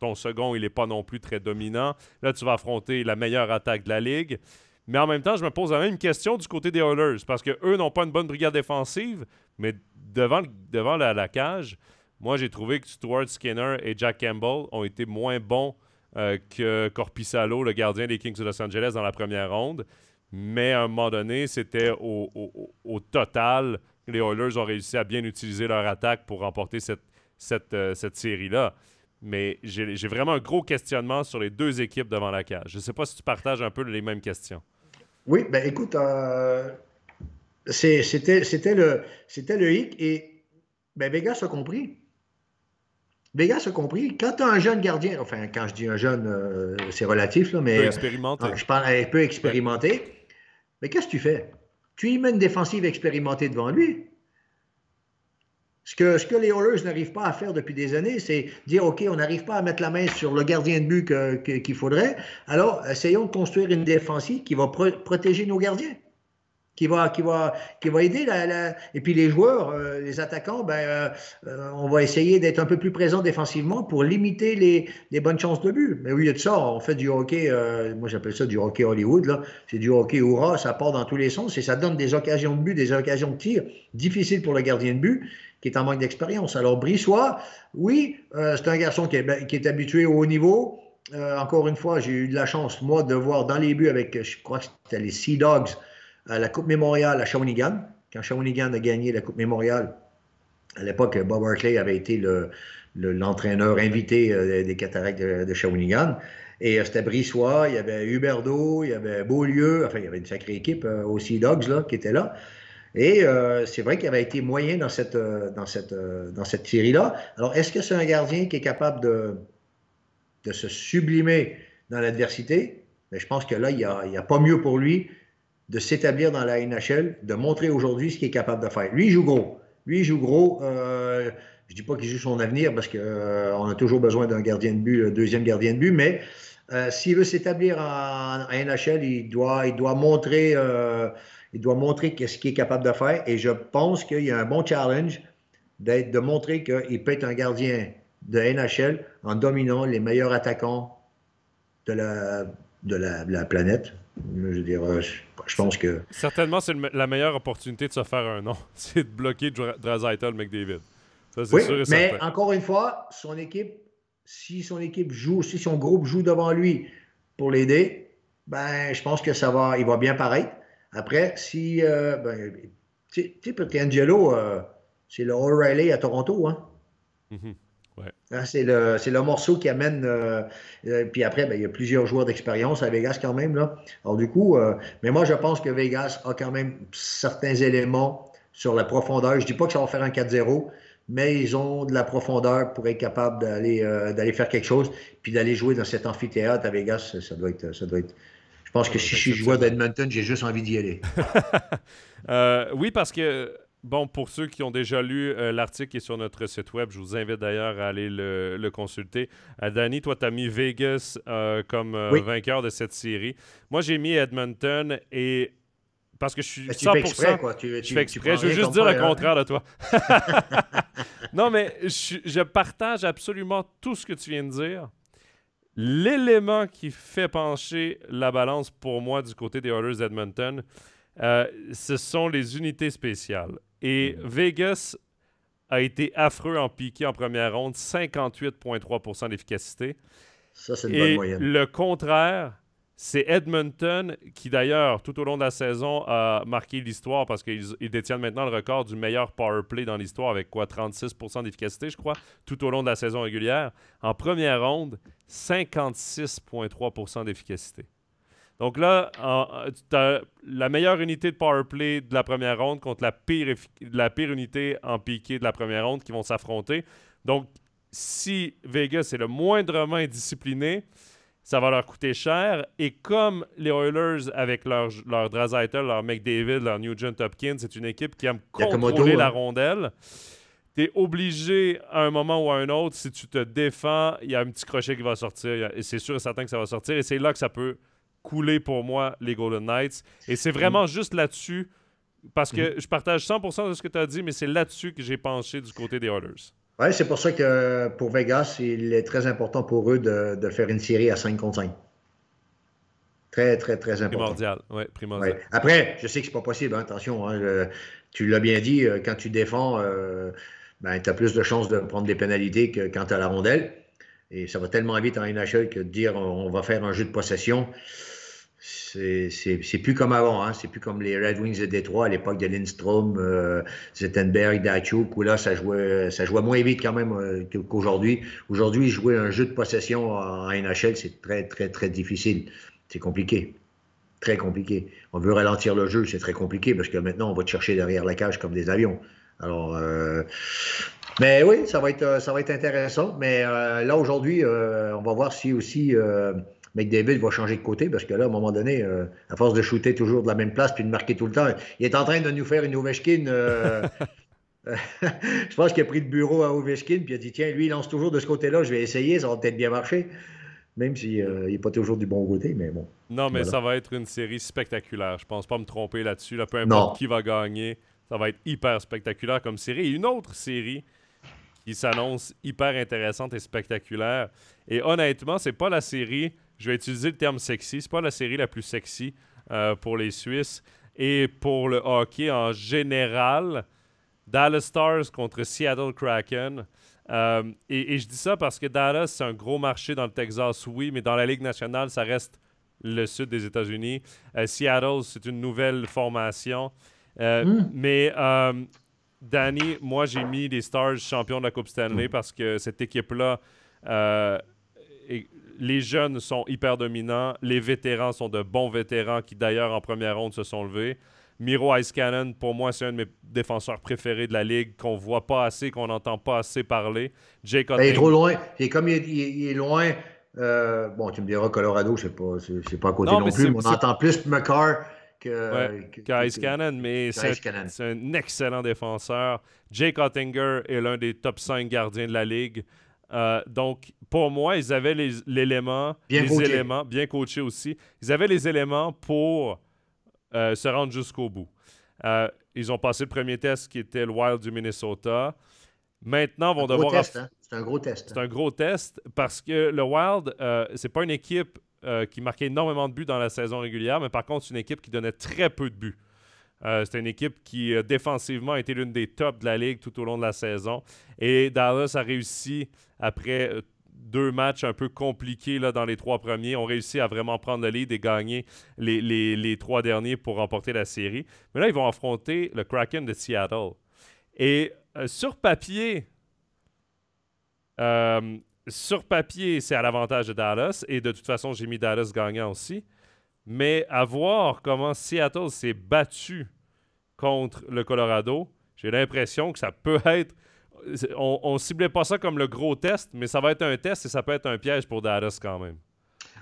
S1: ton second, il n'est pas non plus très dominant. Là, tu vas affronter la meilleure attaque de la Ligue. Mais en même temps, je me pose la même question du côté des Oilers, parce qu'eux n'ont pas une bonne brigade défensive, mais devant, devant la, cage, moi, j'ai trouvé que Stuart Skinner et Jack Campbell ont été moins bons euh, que Corpissalo, le gardien des Kings de Los Angeles, dans la première ronde. Mais à un moment donné, c'était au, total, les Oilers ont réussi à bien utiliser leur attaque pour remporter cette, cette, euh, cette série-là. Mais j'ai vraiment un gros questionnement sur les deux équipes devant la cage. Je ne sais pas si tu partages un peu les mêmes questions.
S2: Oui, ben écoute, euh, c'était le, le hic et ben, Vegas a compris. Vegas a compris. Quand tu as un jeune gardien, enfin, quand je dis un jeune, euh, c'est relatif, là, mais.
S1: Peu expérimenté.
S2: je parle un peu expérimenté. Mais qu'est-ce que tu fais? Tu y mets une défensive expérimentée devant lui. Ce que, les Oilers n'arrivent pas à faire depuis des années, c'est dire, OK, on n'arrive pas à mettre la main sur le gardien de but qu'il faudrait, alors essayons de construire une défensive qui va protéger nos gardiens qui va, qui va, qui va aider. La, Et puis les joueurs, euh, les attaquants, ben, euh, euh, on va essayer d'être un peu plus présent défensivement pour limiter les, les, bonnes chances de but. Mais oui, il y a de ça. On fait du hockey, moi j'appelle ça du hockey Hollywood. C'est du hockey hurrah, ça part dans tous les sens et ça donne des occasions de but, des occasions de tir difficiles pour le gardien de but qui est en manque d'expérience. Alors Brissois, oui, c'est un garçon qui est, ben, qui est habitué au haut niveau. encore une fois, j'ai eu de la chance, moi, de voir dans les buts avec, je crois que c'était les Sea Dogs, la Coupe Mémorial à Shawinigan. Quand Shawinigan a gagné la Coupe Mémorial, à l'époque, Bob Barclay avait été l'entraîneur invité euh, des cataractes de, Shawinigan. Et euh, c'était Brissois, il y avait Huberdo, il y avait Beaulieu, enfin, il y avait une sacrée équipe euh, aussi Dogs qui était là. Et c'est vrai qu'il avait été moyen dans cette, série-là. Alors, est-ce que c'est un gardien qui est capable de, se sublimer dans l'adversité? Mais je pense que là, il n'y a, pas mieux pour lui de s'établir dans la NHL, de montrer aujourd'hui ce qu'il est capable de faire. Lui, il joue gros. Lui, il joue gros. Euh, je ne dis pas qu'il joue son avenir parce qu'on euh, a toujours besoin d'un gardien de but, un deuxième gardien de but, mais euh, s'il veut s'établir en, NHL, il doit, montrer, ce qu'il est capable de faire. Et je pense qu'il y a un bon challenge de montrer qu'il peut être un gardien de NHL en dominant les meilleurs attaquants de la, de la planète. Je veux dire, je pense que.
S1: Certainement, c'est la meilleure opportunité de se faire un nom. C'est de bloquer Drazaitl McDavid.
S2: Ça, oui, sûr et mais encore une fois, son équipe, si son équipe joue, si son groupe joue devant lui pour l'aider, ben, je pense que ça va, il va bien paraître. Après, si, euh, ben, tu sais, Petrangelo, euh, c'est le O'Reilly à Toronto, hein? Mm-hmm. Hein, c'est le, le, morceau qui amène. Euh, euh, puis après, ben, il y a plusieurs joueurs d'expérience à Vegas quand même. Là. Alors du coup, euh, mais moi je pense que Vegas a quand même certains éléments sur la profondeur. Je dis pas que ça va faire un 4-0, mais ils ont de la profondeur pour être capables d'aller euh, d'aller faire quelque chose, puis d'aller jouer dans cet amphithéâtre à Vegas, ça doit être, ça doit être. Je pense que si je suis joueur d'Edmonton, j'ai juste envie d'y aller.
S1: Euh, oui, parce que Bon, pour ceux qui ont déjà lu euh, l'article qui est sur notre site web, je vous invite d'ailleurs à aller le, consulter. Danny, toi, tu as mis Vegas comme vainqueur de cette série. Moi, j'ai mis Edmonton et parce que je suis 100%. Tu fais exprès, quoi. Tu, je fais exprès. je veux juste dire le contraire de toi. non, mais je, partage absolument tout ce que tu viens de dire. L'élément qui fait pencher la balance pour moi du côté des Oilers d'Edmonton, euh, ce sont les unités spéciales. Et. Vegas a été affreux en piqué en première ronde, 58,3% d'efficacité.
S2: Ça, c'est une bonne moyenne.
S1: Le contraire, c'est Edmonton qui, d'ailleurs, tout au long de la saison, a marqué l'histoire parce qu'ils détiennent maintenant le record du meilleur power play dans l'histoire avec quoi 36% d'efficacité, je crois, tout au long de la saison régulière. En première ronde, 56,3% d'efficacité. Donc là, tu as la meilleure unité de power play de la première ronde contre la pire, la pire unité en piqué de la première ronde qui vont s'affronter. Donc, si Vegas est le moindrement indiscipliné, ça va leur coûter cher. Et comme les Oilers, avec leur, leur leur McDavid, leur Nugent Hopkins, c'est une équipe qui aime contrôler la hein. rondelle, tu es obligé à un moment ou à un autre, si tu te défends, il y a un petit crochet qui va sortir. Et c'est sûr et certain que ça va sortir. Et c'est là que ça peut couler pour moi les Golden Knights. Et c'est vraiment mm. juste là-dessus, parce que mm. je partage 100% de ce que tu as dit, mais c'est là-dessus que j'ai penché du côté des Oilers.
S2: Oui, c'est pour ça que pour Vegas, il est très important pour eux de, faire une série à 5 contre 5. Très, très, très important.
S1: Primordial, oui, primordial.
S2: Après, je sais que c'est pas possible, hein, attention. Hein, tu l'as bien dit, euh, quand tu défends, euh, ben, tu as plus de chances de prendre des pénalités que quand tu as la rondelle. Et ça va tellement vite en NHL que de dire on va faire un jeu de possession, c'est plus comme avant, hein. c'est plus comme les Red Wings de Détroit à l'époque de Lindstrom, euh, Zettenberg, Dachuk, où là, ça jouait, ça jouait moins vite quand même euh, qu'aujourd'hui. Aujourd'hui, jouer un jeu de possession en NHL, c'est très, très, très difficile. C'est compliqué. Très compliqué. On veut ralentir le jeu, c'est très compliqué parce que maintenant, on va te chercher derrière la cage comme des avions. Alors, euh, mais oui, ça va être, ça va être intéressant. Mais euh, là, aujourd'hui, on va voir si aussi McDavid va changer de côté parce que là, à un moment donné, euh, à force de shooter toujours de la même place puis de marquer tout le temps, il est en train de nous faire une Ovechkin. Euh, je pense qu'il a pris le bureau à Ovechkin puis il a dit tiens, lui, il lance toujours de ce côté-là, je vais essayer, ça va peut-être bien marcher. Même s'il euh, n'est pas toujours du bon côté, mais bon.
S1: Non, mais ça va être une série spectaculaire. Je pense pas me tromper là-dessus. Là, peu importe qui va gagner, ça va être hyper spectaculaire comme série. Et une autre série qui s'annonce hyper intéressante et spectaculaire. Et honnêtement, c'est pas la série je vais utiliser le terme sexy. C'est pas la série la plus sexy euh, pour les Suisses. Et pour le hockey en général, Dallas Stars contre Seattle Kraken. Euh, et, je dis ça parce que Dallas, c'est un gros marché dans le Texas, oui, mais dans la Ligue nationale, ça reste le sud des États-Unis. Euh, Seattle, c'est une nouvelle formation. Hmm. Mais Danny, moi, j'ai mis les Stars champions de la Coupe Stanley parce que cette équipe-là les jeunes sont hyper dominants. Les vétérans sont de bons vétérans qui, d'ailleurs, en première ronde, se sont levés. Miro Ice-Cannon, pour moi, c'est un de mes défenseurs préférés de la ligue, qu'on voit pas assez, qu'on n'entend pas assez parler.
S2: Jake ben, Il est trop loin. Et comme il est, loin, euh, bon, tu me diras, Colorado, c'est pas, c'est, pas à côté non, plus, mais on entend plus McCarr que,
S1: Ice Cannon, mais c'est, un excellent défenseur. Jake Ottinger est l'un des top 5 gardiens de la ligue. Euh, donc, pour moi, ils avaient l'élément, les, éléments, bien coachés aussi. Ils avaient les éléments pour euh, se rendre jusqu'au bout. Euh, ils ont passé le premier test qui était le Wild du Minnesota. Maintenant, vont devoir.
S2: Hein. C'est un gros test.
S1: C'est un gros test parce que le Wild, c'est pas une équipe qui marquait énormément de buts dans la saison régulière, mais par contre, c'est une équipe qui donnait très peu de buts. Euh, c'est une équipe qui, euh, défensivement, a été l'une des tops de la ligue tout au long de la saison. Et Dallas a réussi, après euh, deux matchs un peu compliqués là, dans les trois premiers, ont réussi à vraiment prendre le lead et gagner les, trois derniers pour remporter la série. Mais là, ils vont affronter le Kraken de Seattle. Et sur papier, sur papier, c'est à l'avantage de Dallas. Et de toute façon, j'ai mis Dallas gagnant aussi. Mais à voir comment Seattle s'est battu contre le Colorado, j'ai l'impression que ça peut être on, ne ciblait pas ça comme le gros test, mais ça va être un test et ça peut être un piège pour Dallas quand même.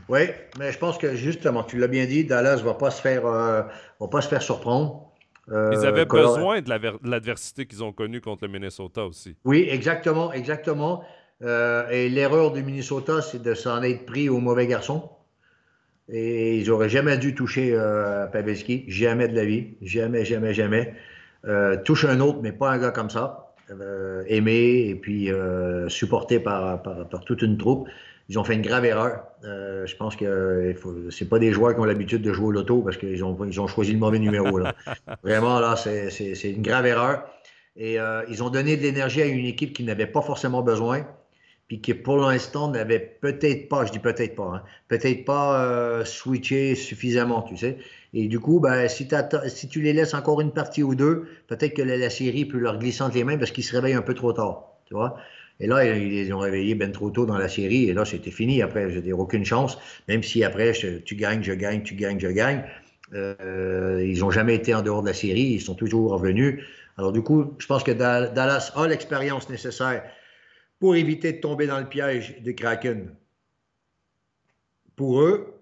S2: Oui, mais je pense que justement, tu l'as bien dit, Dallas ne va pas se faire, euh, va pas se faire surprendre.
S1: Euh, Ils avaient besoin de l'adversité qu'ils ont connue contre le Minnesota aussi.
S2: Oui, exactement, exactement. Euh, et l'erreur du Minnesota, c'est de s'en être pris au mauvais garçon. Et ils n'auraient jamais dû toucher euh, Pavelski, jamais de la vie, jamais, jamais, jamais. touche un autre, mais pas un gars comme ça, aimé et puis supporté par, par, toute une troupe. Ils ont fait une grave erreur. Euh, je pense que ce pas des joueurs qui ont l'habitude de jouer au loto parce qu'ils ont, ils ont choisi le mauvais numéro. Là. Vraiment, là, c'est une grave erreur. Et euh, ils ont donné de l'énergie à une équipe qui n'avait pas forcément besoin, puis qui pour l'instant n'avait peut-être pas, je dis peut-être pas, hein, peut-être pas euh, switché suffisamment, tu sais. Et du coup, ben, si, si, tu les laisses encore une partie ou deux, peut-être que la, série peut leur glisser entre les mains parce qu'ils se réveillent un peu trop tard, tu vois. Et là, ils les ont réveillés bien trop tôt dans la série. Et là, c'était fini. Après, je n'ai aucune chance. Même si après, tu gagnes, je gagne, tu gagnes, je gagne. Euh, ils n'ont jamais été en dehors de la série. Ils sont toujours revenus. Alors, du coup, je pense que Dallas a l'expérience nécessaire pour éviter de tomber dans le piège des Kraken. Pour eux.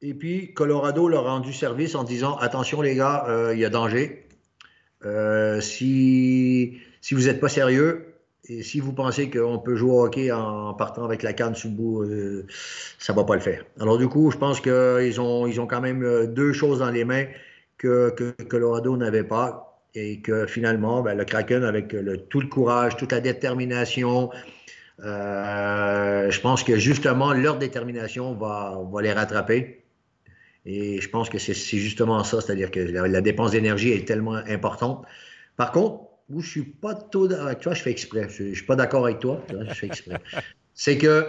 S2: Et puis, Colorado leur a rendu service en disant Attention, les gars, euh, il y a danger. Euh, si, si vous n'êtes pas sérieux, et si vous pensez qu'on peut jouer au hockey en partant avec la canne sous le bout, euh, ça ne va pas le faire. Alors du coup, je pense qu'ils ont, ils ont quand même deux choses dans les mains que, Colorado n'avait pas. Et que finalement, ben, le Kraken, avec tout le courage, toute la détermination, euh, je pense que justement, leur détermination va, va les rattraper. Et je pense que c'est justement ça, c'est-à-dire que la, la dépense d'énergie est tellement importante. Par contre, où je suis pas tout avec toi, je fais exprès. Je, ne suis pas d'accord avec toi, je fais exprès. c'est que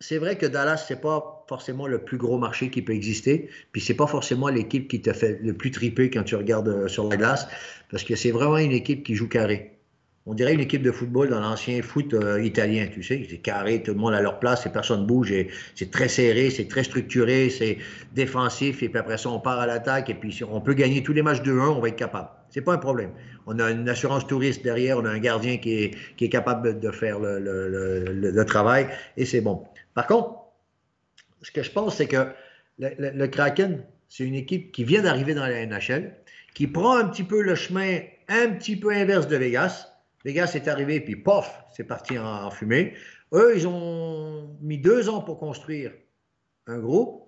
S2: c'est vrai que Dallas, c'est pas forcément le plus gros marché qui peut exister, puis c'est pas forcément l'équipe qui te fait le plus triper quand tu regardes euh, sur la glace, parce que c'est vraiment une équipe qui joue carré. On dirait une équipe de football dans l'ancien foot euh, italien, tu sais, c'est carré, tout le monde à leur place et personne bouge, c'est très serré, c'est très structuré, c'est défensif, et puis après ça, on part à l'attaque, et puis on peut gagner tous les matchs de 1, on va être capable. C'est pas un problème. On a une assurance touriste derrière, on a un gardien qui est, capable de faire le, travail et c'est bon. Par contre, ce que je pense, c'est que le, Kraken, c'est une équipe qui vient d'arriver dans la NHL, qui prend un petit peu le chemin un petit peu inverse de Vegas. Vegas est arrivé, puis pof, c'est parti en, fumée. Eux, ils ont mis deux ans pour construire un groupe.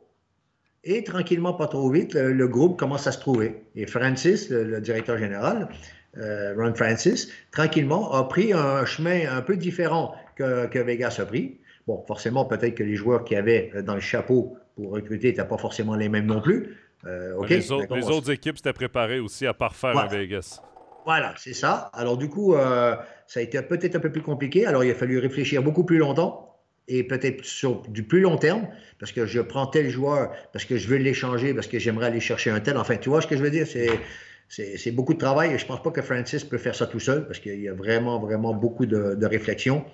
S2: Et tranquillement, pas trop vite, le, groupe commence à se trouver. Et Francis, le, directeur général, euh, Ron Francis, tranquillement a pris un chemin un peu différent que, Vegas a pris. Bon, forcément, peut-être que les joueurs qui avaient dans le chapeau pour recruter n'étaient pas forcément les mêmes non plus.
S1: Euh, les, autres, équipes s'étaient préparées aussi à parfaire à Vegas.
S2: Voilà, c'est ça. Alors du coup, euh, ça a été peut-être un peu plus compliqué. Alors il a fallu réfléchir beaucoup plus longtemps et peut-être sur du plus long terme, parce que je prends tel joueur, parce que je veux l'échanger, parce que j'aimerais aller chercher un tel. Enfin, tu vois ce que je veux dire? C'est, c'est, beaucoup de travail et je ne pense pas que Francis peut faire ça tout seul, parce qu'il y a vraiment, vraiment beaucoup de, de réflexion.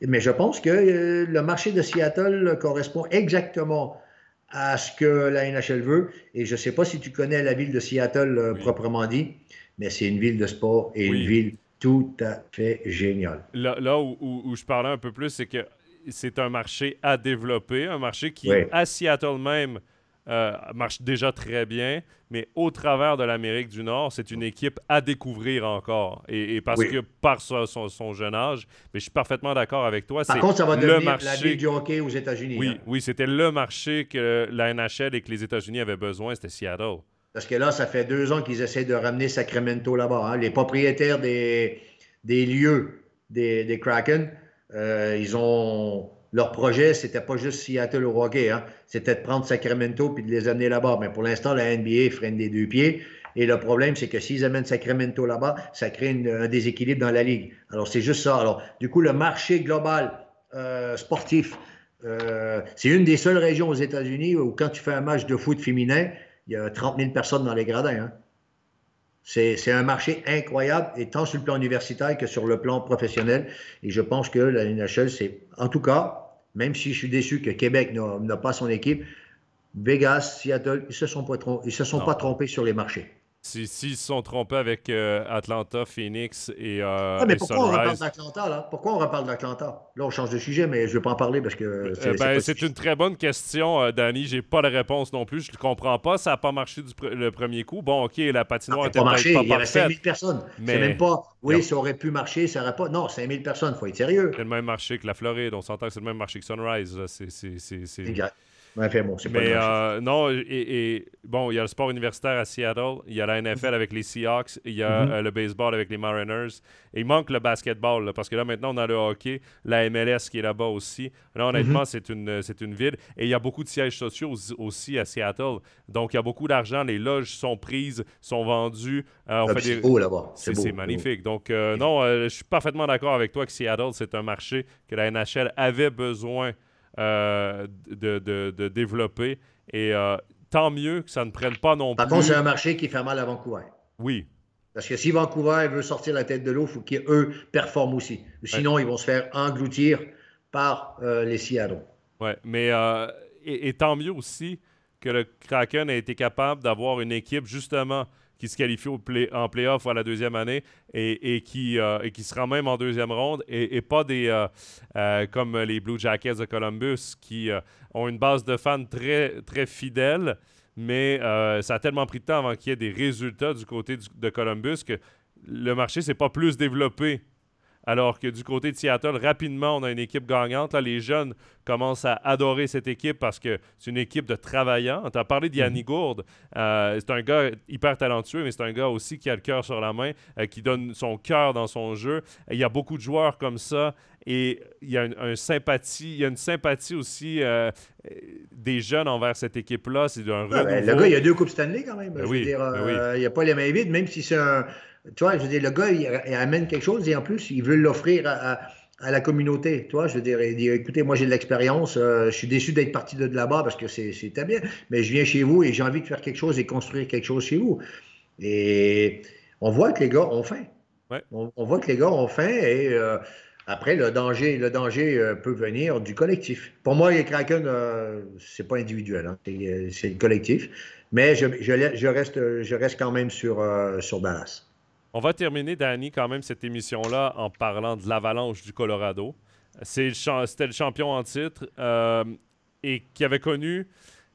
S2: Mais je pense que euh, le marché de Seattle correspond exactement à ce que la NHL veut. Et je ne sais pas si tu connais la ville de Seattle euh, proprement dit, mais c'est une ville de sport et une ville tout à fait géniale.
S1: Là, là où, où, je parlais un peu plus, c'est que c'est un marché à développer, un marché qui, à Seattle même, euh, marche déjà très bien, mais au travers de l'Amérique du Nord, c'est une équipe à découvrir encore. Et, parce que par son, jeune âge, mais je suis parfaitement d'accord avec toi.
S2: Par contre, ça va devenir marché... la ville du hockey aux États-Unis.
S1: Oui, hein. oui c'était le marché que la NHL et que les États-Unis avaient besoin, c'était Seattle.
S2: Parce que là, ça fait deux ans qu'ils essaient de ramener Sacramento là-bas. Hein. Les propriétaires des, lieux des, des Kraken euh, ils ont leur projet, c'était pas juste Seattle au hockey, hein. c'était de prendre Sacramento puis de les amener là-bas. Mais pour l'instant, la NBA freine des deux pieds. Et le problème, c'est que s'ils amènent Sacramento là-bas, ça crée un déséquilibre dans la ligue. Alors, c'est juste ça. Alors, du coup, le marché global euh, sportif, euh, c'est une des seules régions aux États-Unis où quand tu fais un match de foot féminin, il y a 30 000 personnes dans les gradins. Hein. C'est un marché incroyable, et tant sur le plan universitaire que sur le plan professionnel. Et je pense que la NHL, c'est, en tout cas, même si je suis déçu que Québec n'a pas son équipe, Vegas, Seattle, ils ne se sont, pas, ils se sont pas trompés sur les marchés.
S1: S'ils se sont trompés avec euh, Atlanta, Phoenix et, euh,
S2: ah, mais pourquoi on reparle d'Atlanta, là? Pourquoi on reparle d'Atlanta? Là, on change de sujet, mais je ne vais pas en parler parce que...
S1: Euh, ben, c'est une très bonne question, Danny. J'ai pas de réponse non plus. Je ne comprends pas. Ça n'a pas marché du le premier coup. Bon, OK, la patinoire
S2: n'était pas marché. Pas Il y avait 5000 personnes. Mais... C'est même pas... Oui, ça aurait pu marcher, ça n'aurait pas... Non, 5000 personnes, il faut être sérieux.
S1: C'est le même marché que la Floride. On s'entend que c'est le même marché que Sunrise. C'est...
S2: Exact. Bon,
S1: mais euh, non, et, bon, il y a le sport universitaire à Seattle, il y a la NFL avec les Seahawks, il y a mm-hmm. euh, le baseball avec les Mariners, et il manque le basketball, parce que là maintenant on a le hockey, la MLS qui est là-bas aussi. Là honnêtement, mm-hmm. c'est une, c'est une ville, et il y a beaucoup de sièges sociaux aussi à Seattle, donc il y a beaucoup d'argent, les loges sont prises, sont vendues.
S2: Euh, ah, c'est beau là-bas.
S1: C'est, magnifique. Donc non, je suis parfaitement d'accord avec toi que Seattle, c'est un marché que la NHL avait besoin euh, de, de, développer. Et euh, tant mieux que ça ne prenne pas non plus.
S2: Par contre, c'est un marché qui fait mal à Vancouver.
S1: Oui.
S2: Parce que si Vancouver veut sortir la tête de l'eau, il faut qu'eux performent aussi. Sinon, ils vont se faire engloutir par euh, les Seattle.
S1: Oui, mais et, tant mieux aussi que le Kraken a été capable d'avoir une équipe justement qui se qualifie en playoff à la deuxième année et, qui, euh, qui sera même en deuxième ronde et, pas des euh, euh, comme les Blue Jackets de Columbus qui ont une base de fans très, très fidèle, mais ça a tellement pris de temps avant qu'il y ait des résultats du côté de Columbus que le marché s'est pas plus développé alors que du côté de Seattle, rapidement, on a une équipe gagnante. Là, les jeunes commencent à adorer cette équipe parce que c'est une équipe de travaillants. Tu as parlé d'Yanni mhm. Gourde. Euh, c'est un gars hyper talentueux, mais c'est un gars aussi qui a le cœur sur la main, euh, qui donne son cœur dans son jeu. il y a beaucoup de joueurs comme ça. Et il y a une, sympathie, il y a une sympathie aussi euh, des jeunes envers cette équipe-là. C'est un
S2: ben, Le gars, il y a deux Coupes Stanley quand même. Ben oui, ben il n'y a pas les mains vides, même si c'est un tu vois, je veux dire, le gars, il, amène quelque chose et en plus, il veut l'offrir à, la communauté. Tu vois, je veux dire, il dit, écoutez, moi, j'ai de l'expérience, euh, je suis déçu d'être parti de là-bas parce que c'était bien, mais je viens chez vous et j'ai envie de faire quelque chose et construire quelque chose chez vous. Et on voit que les gars ont faim. On, voit que les gars ont faim et euh, après, le danger, le danger euh, peut venir du collectif. Pour moi, les Kraken, c'est pas individuel, hein, c'est le collectif. Mais je, je, reste, je reste quand même sur, sur Dallas.
S1: On va terminer, Danny, quand même, cette émission-là en parlant de l'Avalanche du Colorado. C'était le champion en titre euh, et qui avait connu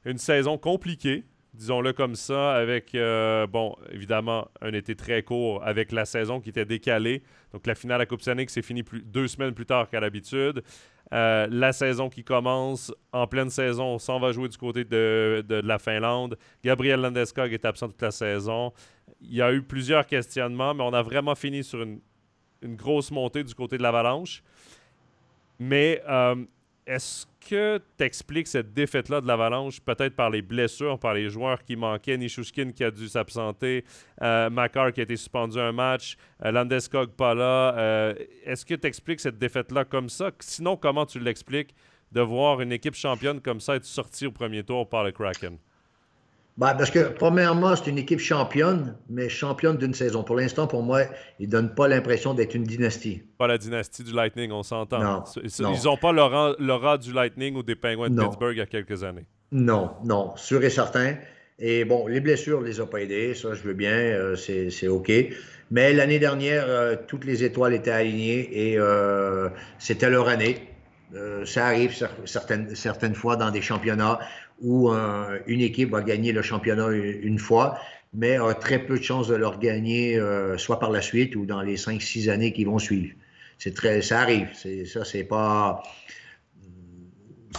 S1: une saison compliquée, disons-le comme ça, avec, euh, bon, évidemment, un été très court avec la saison qui était décalée. Donc, la finale à Coupe Stanley s'est finie deux semaines plus tard qu'à l'habitude. Euh, la saison qui commence en pleine saison, on s'en va jouer du côté de, de, la Finlande. Gabriel Landeskog est absent toute la saison. Il y a eu plusieurs questionnements, mais on a vraiment fini sur une, grosse montée du côté de l'Avalanche. Mais euh, est-ce que tu expliques cette défaite-là de l'Avalanche peut-être par les blessures, par les joueurs qui manquaient, Nishushkin qui a dû s'absenter, euh, Makar qui a été suspendu un match, euh, Landeskog pas là. Euh, est-ce que tu expliques cette défaite-là comme ça? Sinon, comment tu l'expliques de voir une équipe championne comme ça être sortie au premier tour par le Kraken?
S2: Ben, parce que, premièrement, c'est une équipe championne, mais championne d'une saison. Pour l'instant, pour moi, ils ne donnent pas l'impression d'être une dynastie.
S1: Pas la dynastie du Lightning, on s'entend. Ils n'ont pas l'aura du Lightning ou des Penguins de Pittsburgh il y a quelques années.
S2: Non, non, sûr et certain. Et bon, les blessures ne les ont pas aidés, ça je veux bien, euh, c'est OK. Mais l'année dernière, euh, toutes les étoiles étaient alignées et euh, c'était leur année. ça arrive certaines, certaines fois dans des championnats où une équipe va gagner le championnat une fois, mais a très peu de chances de le gagner euh, soit par la suite ou dans les 5-6 années qui vont suivre. C'est très, ça arrive. Ça, c'est pas.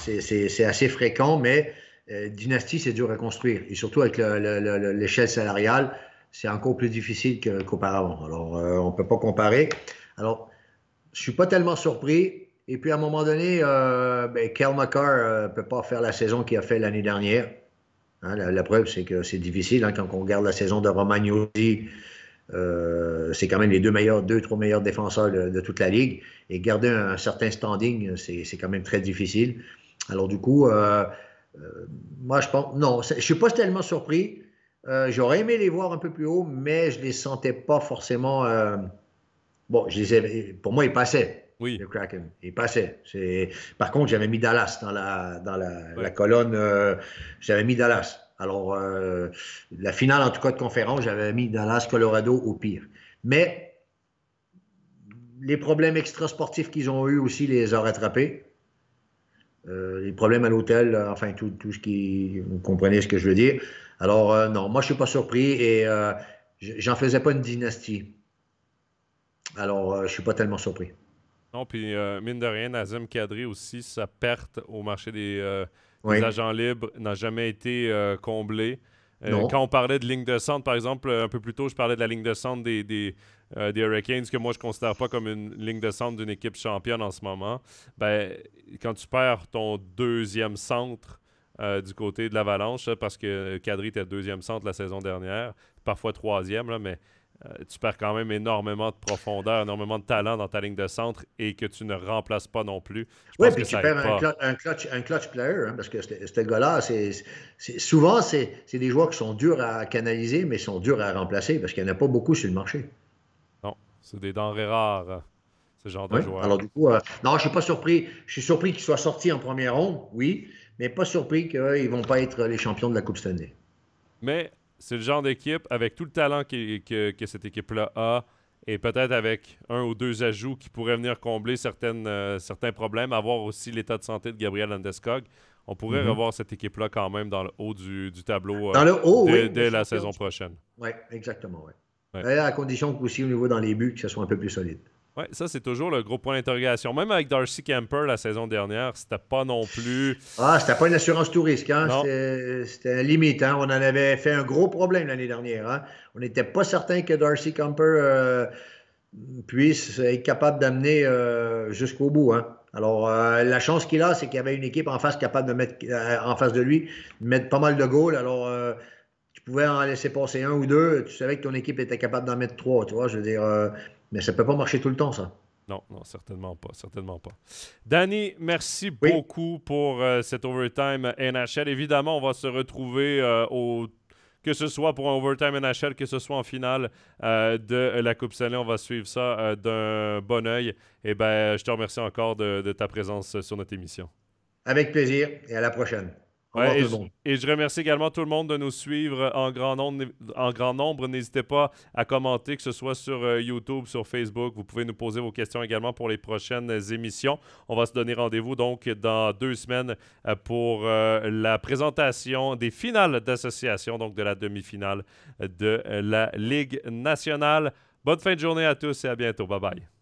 S2: C'est, assez fréquent, mais euh, dynastie, c'est dur à construire. Et surtout avec l'échelle salariale, c'est encore plus difficile qu'auparavant. Alors, euh, on ne peut pas comparer. Alors, je ne suis pas tellement surpris. Et puis, à un moment donné, euh, ben, ne euh, peut pas faire la saison qu'il a fait l'année dernière. Hein, la, preuve, c'est que c'est difficile. Hein, quand on regarde la saison de Romagnosi, euh, c'est quand même les deux meilleurs, deux, trois meilleurs défenseurs de, toute la ligue. Et garder un, certain standing, c'est quand même très difficile. Alors, du coup, moi, je pense. Non, je ne suis pas tellement surpris. J'aurais aimé les voir un peu plus haut, mais je ne les sentais pas forcément. bon, je les pour moi, ils passaient.
S1: Oui.
S2: Le Kraken. Il passait. Par contre, j'avais mis Dallas dans la, dans la, colonne. Euh, j'avais mis Dallas. Alors, la finale, en tout cas, de conférence, j'avais mis Dallas, Colorado au pire. Mais les problèmes extrasportifs qu'ils ont eu aussi les a rattrapés. les problèmes à l'hôtel, enfin, tout, tout, ce qui. Vous comprenez ce que je veux dire. Alors, non, moi, je ne suis pas surpris et j'en faisais pas une dynastie. Alors, je ne suis pas tellement surpris.
S1: Non, puis euh, mine de rien, Nazem Kadri aussi, sa perte au marché des, euh, agents libres n'a jamais été euh, comblée. quand on parlait de ligne de centre, par exemple, un peu plus tôt, je parlais de la ligne de centre des, des, Hurricanes, que moi, je ne considère pas comme une ligne de centre d'une équipe championne en ce moment. Ben, quand tu perds ton deuxième centre du côté de l'Avalanche, parce que Kadri était deuxième centre la saison dernière, parfois troisième, là, mais euh, tu perds quand même énormément de profondeur, énormément de talent dans ta ligne de centre et que tu ne remplaces pas non plus.
S2: Oui, puis tu perds un, clutch, un, clutch, player, hein, parce que ce gars-là, souvent, c'est des joueurs qui sont durs à canaliser, mais sont durs à remplacer parce qu'il n'y en a pas beaucoup sur le marché.
S1: Non, c'est des denrées rares, ce genre de joueurs.
S2: Alors, du coup, euh, non, je ne suis pas surpris. Je suis surpris qu'ils soient sortis en première ronde, oui, mais pas surpris qu'ils ne vont pas être les champions de la Coupe Stanley.
S1: Mais c'est le genre d'équipe, avec tout le talent que, cette équipe-là a, et peut-être avec un ou deux ajouts qui pourraient venir combler certaines, euh, certains problèmes, avoir aussi l'état de santé de Gabriel Landeskog, on pourrait mm-hmm. revoir cette équipe-là quand même dans le haut du, tableau
S2: euh,
S1: dès, la saison prochaine.
S2: Oui, exactement. À condition qu'aussi au niveau dans les buts, que ce soit un peu plus solide.
S1: Ça, c'est toujours le gros point d'interrogation. Même avec Darcy Camper la saison dernière, c'était pas non plus.
S2: Ah, c'était pas une assurance tout risque. Hein? C'était limite. Hein? On en avait fait un gros problème l'année dernière. Hein? On n'était pas certain que Darcy Camper euh, puisse être capable d'amener euh, jusqu'au bout. Hein? Alors, euh, la chance qu'il a, c'est qu'il y avait une équipe en face capable de mettre en face de lui, mettre pas mal de goals. Alors, tu pouvais en laisser passer un ou deux. Tu savais que ton équipe était capable d'en mettre trois. Tu vois, je veux dire mais ça ne peut pas marcher tout le temps, ça.
S1: Non, non, certainement pas, certainement pas. Danny, merci beaucoup pour euh, cet overtime NHL. Évidemment, on va se retrouver euh, au que ce soit pour un overtime NHL, que ce soit en finale euh, de la Coupe Stanley, on va suivre ça d'un bon oeil. Et eh ben, je te remercie encore de ta présence sur notre émission.
S2: Avec plaisir et à la prochaine
S1: et, je, remercie également tout le monde de nous suivre en grand nombre. En grand nombre. N'hésitez pas à commenter, que ce soit sur euh, YouTube, sur Facebook. Vous pouvez nous poser vos questions également pour les prochaines émissions. On va se donner rendez-vous donc dans deux semaines euh, pour euh, la présentation des finales d'association, donc de la demi-finale de la Ligue nationale. Bonne fin de journée à tous et à bientôt. Bye bye.